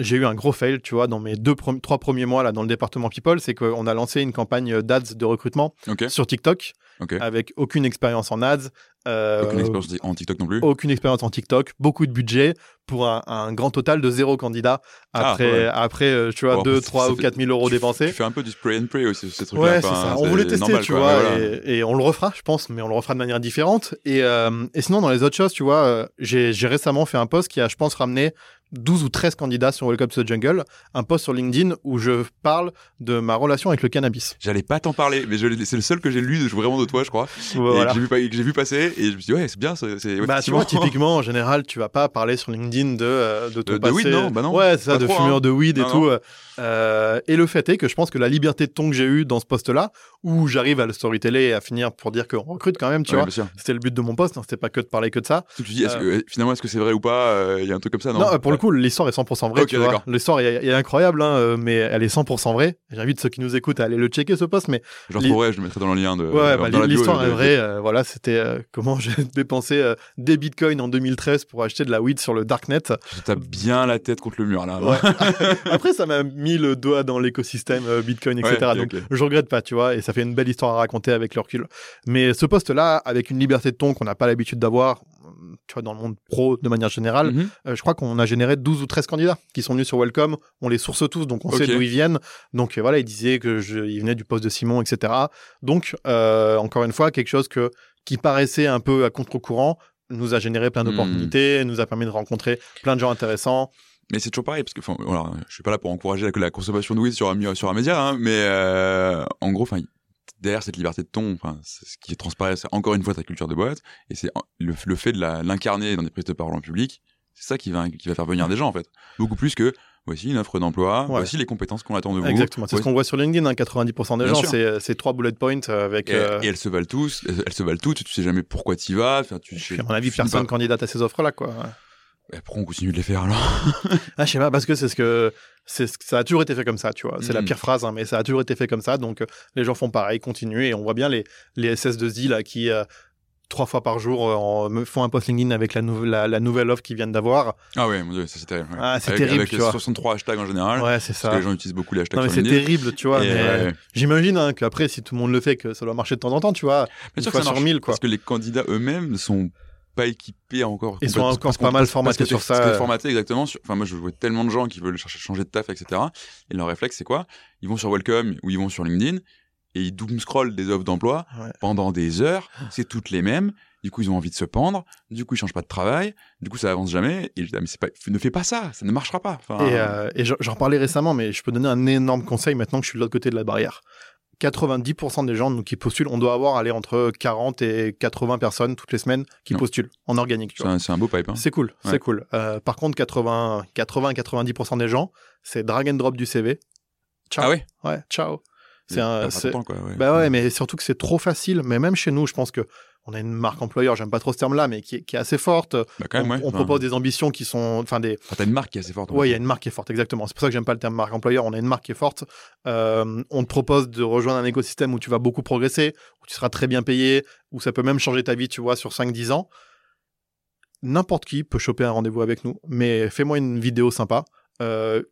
J'ai eu un gros fail, tu vois, dans mes deux, trois premiers mois là dans le département people, c'est qu'on a lancé une campagne d'ads de recrutement sur TikTok ok. avec aucune expérience en ads, euh, Aucune expérience en TikTok non plus. aucune expérience en TikTok, beaucoup de budget pour un, un grand total de zéro candidat Ah, après, ouais. après euh, tu vois, Bon, 2, ça 3 ou fait- 4 000 euros Tu- dépensés. Tu fais un peu du spray and pray aussi, ces trucs-là. Ouais, c'est ça. On voulait tester, normal, tu quoi, vois, voilà. et, et on le refera, je pense, mais on le refera de manière différente. Et, euh, et sinon, dans les autres choses, tu vois, euh, j'ai récemment fait un post qui a, je pense, ramené 12 ou 13 candidats sur Welcome to the Jungle, un post sur LinkedIn où je parle de ma relation avec le cannabis. J'allais pas t'en parler, mais c'est le seul que j'ai lu de- vraiment de toi, je crois. Et Voilà. que j'ai vu, passer, et je me suis dit, ouais, c'est bien, c'est Bah, tu vois, typiquement, en général, tu vas pas parler sur LinkedIn de, euh, de ton De- de passé. weed, non, bah non. Ouais, c'est ça, de trop, fumeur hein. de weed et Non, tout. euh, euh, et le fait est que je pense que la liberté de ton que j'ai eu dans ce poste-là, où j'arrive à le storyteller et à finir pour dire qu'on recrute quand même, tu Ouais, vois. C'était le but de mon poste, hein, c'était pas que de parler que de ça. Tu dis, que, finalement, est-ce que c'est vrai ou pas euh, Il y a un truc comme ça, non? Non, euh, pour le coup, l'histoire est 100% vraie, Ok, tu vois. d'accord. L'histoire est, est incroyable, hein, euh, mais elle est 100% vraie. J'invite ceux qui nous écoutent à aller le checker, ce poste, mais Je le retrouverai, je le mettrai dans le lien de. Ouais, bah, l'histoire est vraie. euh, voilà, c'était euh, comment j'ai dépensé euh, des bitcoins en 2013 pour acheter de la weed sur le darknet. Tu tapes bien la tête contre le mur, là. Ouais. Après, ça m'a mis le doigt dans l'écosystème bitcoin, etc. Ouais, Donc, ok. je regrette pas, tu vois, et ça fait une belle histoire à raconter avec le recul. Mais ce poste-là, avec une liberté de ton qu'on n'a pas l'habitude d'avoir, tu vois, dans le monde pro de manière générale, Mhm. je crois qu'on a généré 12 ou 13 candidats qui sont venus sur Welcome. On les source tous, donc on sait d'où ils viennent. Donc euh, voilà, ils disaient que je, ils venaient du poste de Simon, etc. Donc, euh, encore une fois, quelque chose que, qui paraissait un peu à contre-courant nous a généré plein Hmm. d'opportunités, nous a permis de rencontrer plein de gens intéressants. Mais c'est toujours pareil, parce que, enfin, voilà, je suis pas là pour encourager la, la consommation de weed sur un, sur un média, hein, mais euh, en gros, enfin, derrière cette liberté de ton, enfin, ce qui transparaît, c'est encore une fois ta culture de boîte, et c'est le, le fait de l'incarner dans des prises de parole en public, C'est ça qui va, qui va faire venir des gens, en fait. Beaucoup plus que voici une offre d'emploi, voici les compétences qu'on attend de vous. Exactement. C'est ce qu'on voit sur LinkedIn. 90% hein. des gens, c'est trois bullet points avec. Euh, et, elles se valent tous. Elles se valent toutes. Tu sais jamais pourquoi tu y vas. Enfin, tu, à mon avis, personne candidate à ces offres-là, quoi. Et pourquoi on continue de les faire alors Ah, je sais pas, parce que c'est ce que c'est ça a toujours été fait comme ça, tu vois. C'est la hmm. pire phrase, hein, mais ça a toujours été fait comme ça. Donc euh, les gens font pareil, continuent, et on voit bien les les SS2I là qui euh, trois fois par jour euh, font un post LinkedIn avec la, la, nouvelle offre qu'ils viennent d'avoir. Ah ouais, mon dieu, ça c'est terrible. Ah, c'est terrible, avec tu vois. 63 hashtags en général. Ouais, c'est ça. Parce que les gens utilisent beaucoup les hashtags. Non, mais c'est terrible, tu vois. Mais j'imagine hein, qu'après, si tout le monde le fait, que ça doit marcher de temps en temps, tu vois. Mais une fois sur mille, quoi. Parce que les candidats eux-mêmes sont pas équipés encore. Ils sont encore pas mal formatés sur ça. Parce formatés exactement. Enfin, moi, je vois tellement de gens qui veulent chercher changer de taf, etc. Et leur réflexe, c'est quoi? Ils vont sur Welcome ou ils vont sur LinkedIn et ils doom scroll des offres d'emploi pendant des heures. C'est toutes les mêmes. Du coup, ils ont envie de se pendre. Du coup, ils changent pas de travail. Du coup, ça avance jamais. Et je dis, ah, mais pas, ne fais pas ça. Ça ne marchera pas. et, euh, et j'en parlais récemment, mais je peux donner un énorme conseil maintenant que je suis de l'autre côté de la barrière. 90% des gens qui postulent, on doit avoir aller entre 40 et 80 personnes toutes les semaines qui postulent en organique. C'est un, beau pipe. Hein. C'est cool, c'est cool. Euh, par contre, 80, 80, 90% des gens, c'est drag and drop du CV. Ciao. Ah ouais? Ouais, ciao. C'est un. Bah ouais, mais surtout que c'est trop facile. Mais même chez nous, je pense que on a une marque employeur, j'aime pas trop ce terme-là, mais qui est, assez forte. Bah, quand même, on, propose des ambitions qui sont, enfin des. Ah, t'as une marque qui est assez forte. Oui, il y a une marque qui est forte, exactement. C'est pour ça que j'aime pas le terme marque employeur. On a une marque qui est forte. Euh, on te propose de rejoindre un écosystème où tu vas beaucoup progresser, où tu seras très bien payé, où ça peut même changer ta vie, tu vois, sur 5-10 ans. N'importe qui peut choper un rendez-vous avec nous, mais fais-moi une vidéo sympa. Euh,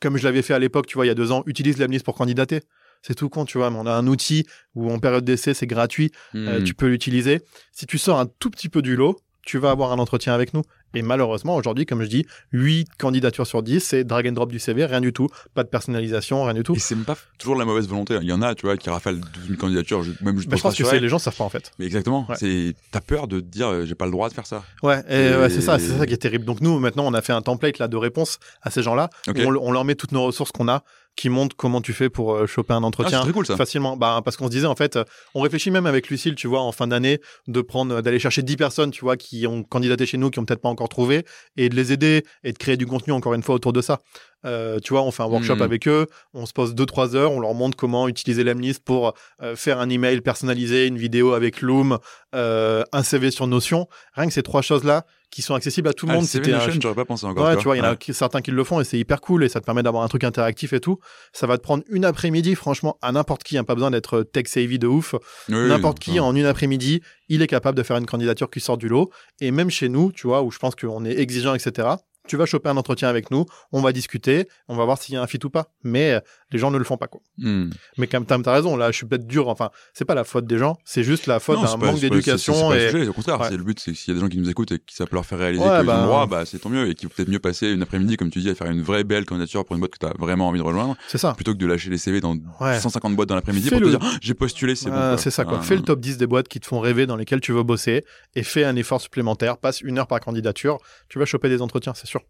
comme je l'avais fait à l'époque, tu vois, il y a deux ans, utilise l'Amnis pour candidater c'est tout con, tu vois. Mais on a un outil où en période d'essai, c'est gratuit, euh, hmm. tu peux l'utiliser. Si tu sors un tout petit peu du lot, tu vas avoir un entretien avec nous. Et malheureusement, aujourd'hui, comme je dis, 8 candidatures sur 10, c'est drag and drop du CV, rien du tout, pas de personnalisation, rien du tout. Et c'est même pas toujours la mauvaise volonté. Il y en a, tu vois, qui rafalent une candidature, même juste bah, Je pense que les gens savent pas, en fait. Mais exactement. C'est, t'as peur de te dire, euh, j'ai pas le droit de faire ça. Ouais, et, c'est ça, c'est ça qui est terrible. Donc nous, maintenant, on a fait un template, là, de réponse à ces gens-là. On, on, leur met toutes nos ressources qu'on a qui montre comment tu fais pour euh, choper un entretien ah, cool, facilement. Bah, parce qu'on se disait, en fait, on réfléchit même avec Lucille, tu vois, en fin d'année, de prendre, d'aller chercher 10 personnes, tu vois, qui ont candidaté chez nous, qui ont peut-être pas encore trouvé, et de les aider et de créer du contenu, encore une fois, autour de ça. Euh, tu vois, on fait un workshop hmm. avec eux, on se pose 2-3 heures, on leur montre comment utiliser l'Emlist pour euh, faire un email personnalisé, une vidéo avec Loom, un CV sur Notion. Rien que ces trois choses-là, qui sont accessibles à tout le ah, monde. C'était un... j'aurais pas pensé encore. Ouais, tu vois, il y en a certains qui le font et c'est hyper cool et ça te permet d'avoir un truc interactif et tout. Ça va te prendre une après-midi, franchement, à n'importe qui. a hein, pas besoin d'être tech savvy de ouf. n'importe qui, en une après-midi, il est capable de faire une candidature qui sort du lot. Et même chez nous, tu vois, où je pense qu'on est exigeant, etc tu vas choper un entretien avec nous, on va discuter, on va voir s'il y a un fit ou pas. Mais les gens ne le font pas, quoi. Hmm. Mais quand même, t'as raison, là, je suis peut-être dur. Enfin, c'est pas la faute des gens, c'est juste la faute d'un manque d'éducation. Et... Au contraire, c'est le but, c'est s'il y a des gens qui nous écoutent et qui ça peut leur faire réaliser qu'ils bah... ont droit, bah, c'est tant mieux. Et qui vont peut-être mieux passer une après-midi, comme tu dis, à faire une vraie belle candidature pour une boîte que tu as vraiment envie de rejoindre. C'est ça. Plutôt que de lâcher les CV dans 150 boîtes dans l'après-midi pour te dire, ah, j'ai postulé, c'est bon. C'est ça, quoi. Fais le top 10 des boîtes qui te font rêver, dans lesquelles tu veux bosser et fais un effort supplémentaire. Passe une heure par candidature. Tu vas choper des entretiens, c'est sûr.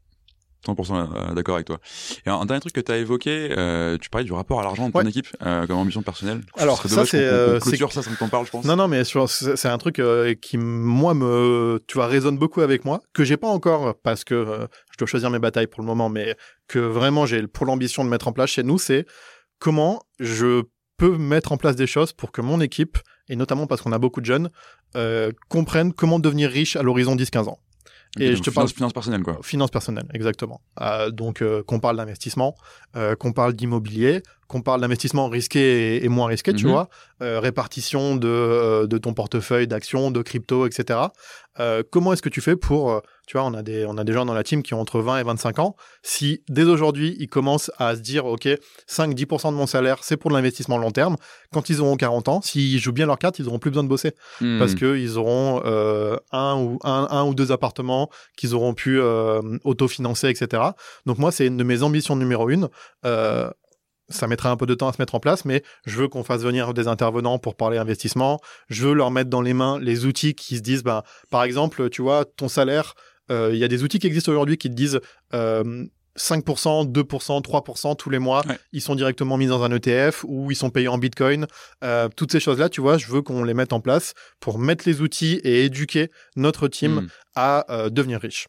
100% euh, d'accord avec toi. Et un, dernier truc que tu as évoqué, euh, tu parlais du rapport à l'argent de ton équipe euh, comme ambition personnelle. Alors ça c'est euh, ça, ça me t'en parle, je pense. Non non, mais c'est un truc euh, qui moi me, tu vois, résonne beaucoup avec moi, que j'ai pas encore parce que je dois choisir mes batailles pour le moment, mais que vraiment j'ai pour l'ambition de mettre en place chez nous, c'est comment je peux mettre en place des choses pour que mon équipe et notamment parce qu'on a beaucoup de jeunes comprennent comment devenir riche à l'horizon 10-15 ans. Et je te parle finance personnelle quoi. Finance personnelle, exactement. Euh, donc euh, qu'on parle d'investissement, euh, qu'on parle d'immobilier, qu'on parle d'investissement risqué et, moins risqué, tu mhm. vois, euh, répartition de, euh, de ton portefeuille d'actions, de crypto, etc. Euh, comment est-ce que tu fais pour, tu vois, on a des on a des gens dans la team qui ont entre 20 et 25 ans. Si dès aujourd'hui ils commencent à se dire, ok, 5-10% de mon salaire c'est pour l'investissement long terme, quand ils auront 40 ans, s'ils jouent bien leur carte, ils auront plus besoin de bosser hmm. parce que ils auront un ou un, un, ou deux appartements qu'ils auront pu autofinancer, etc. Donc moi c'est une de mes ambitions numéro une ça mettra un peu de temps à se mettre en place, mais je veux qu'on fasse venir des intervenants pour parler investissement. Je veux leur mettre dans les mains les outils qui se disent, bah, par exemple, tu vois, ton salaire, euh, il y a des outils qui existent aujourd'hui qui te disent, euh, 5%, 2%, 3% tous les mois, ils sont directement mis dans un ETF ou ils sont payés en Bitcoin. Euh, toutes ces choses-là, tu vois, je veux qu'on les mette en place pour mettre les outils et éduquer notre team hmm. à euh, devenir riche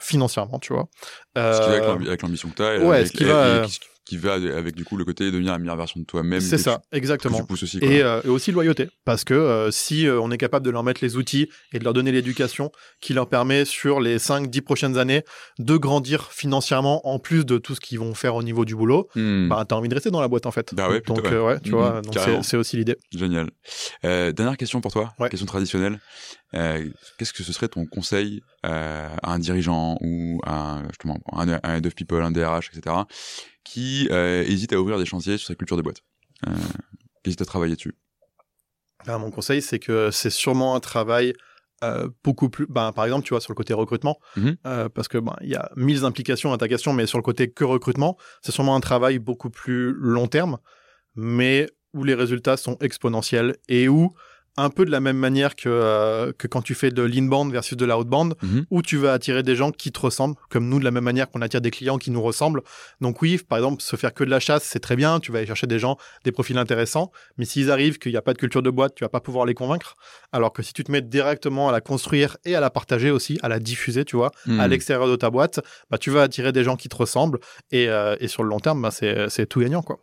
financièrement, tu vois. ce qui va avec l'ambition que tu as. Ouais, ce qui va qui va avec du coup le côté de devenir la meilleure version de toi-même. C'est ça, exactement. aussi, euh, et, aussi loyauté, parce que euh, si euh, on est capable de leur mettre les outils et de leur donner l'éducation qui leur permet sur les 5-10 prochaines années de grandir financièrement en plus de tout ce qu'ils vont faire au niveau du boulot, hmm. bah t'as envie de rester dans la boîte en fait. Bah ouais, donc ouais, tu vois, hmm, c'est aussi l'idée. Génial. dernière question pour toi, question traditionnelle. Qu'est-ce que ce serait ton conseil à un dirigeant ou à justement un, un head of people, un DRH, etc qui euh, hésite à ouvrir des chantiers sur sa culture de boîte, euh, qui hésite à travailler dessus? Ah, Mon conseil, c'est que c'est sûrement un travail euh, beaucoup plus. Ben, par exemple, tu vois, sur le côté recrutement, mhm. parce que ben, il y a mille implications à ta question, mais sur le côté que recrutement, c'est sûrement un travail beaucoup plus long terme, mais où les résultats sont exponentiels et où un peu de la même manière que, euh, que quand tu fais de l'inbound versus de l'outbound, mhm. où tu vas attirer des gens qui te ressemblent, comme nous, de la même manière qu'on attire des clients qui nous ressemblent. Donc oui, par exemple, se faire que de la chasse, c'est très bien, tu vas aller chercher des gens, des profils intéressants, mais s'ils arrivent qu'il n'y a pas de culture de boîte, tu vas pas pouvoir les convaincre. Alors que si tu te mets directement à la construire et à la partager aussi, à la diffuser, tu vois, à mhm. l'extérieur de ta boîte, bah, tu vas attirer des gens qui te ressemblent, et, euh, et sur le long terme, bah, c'est tout gagnant, quoi.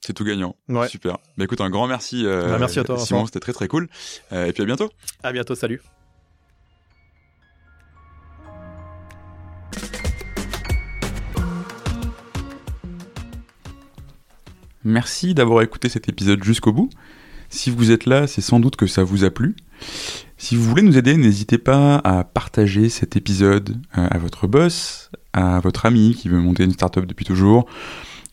C'est tout gagnant. Super. Bah écoute, un grand merci. Euh, bah, merci à toi. Simon, c'était très très cool. Euh, et puis à bientôt. À bientôt, salut. Merci d'avoir écouté cet épisode jusqu'au bout. Si vous êtes là, c'est sans doute que ça vous a plu. Si vous voulez nous aider, n'hésitez pas à partager cet épisode euh, à votre boss, à votre ami qui veut monter une startup depuis toujours,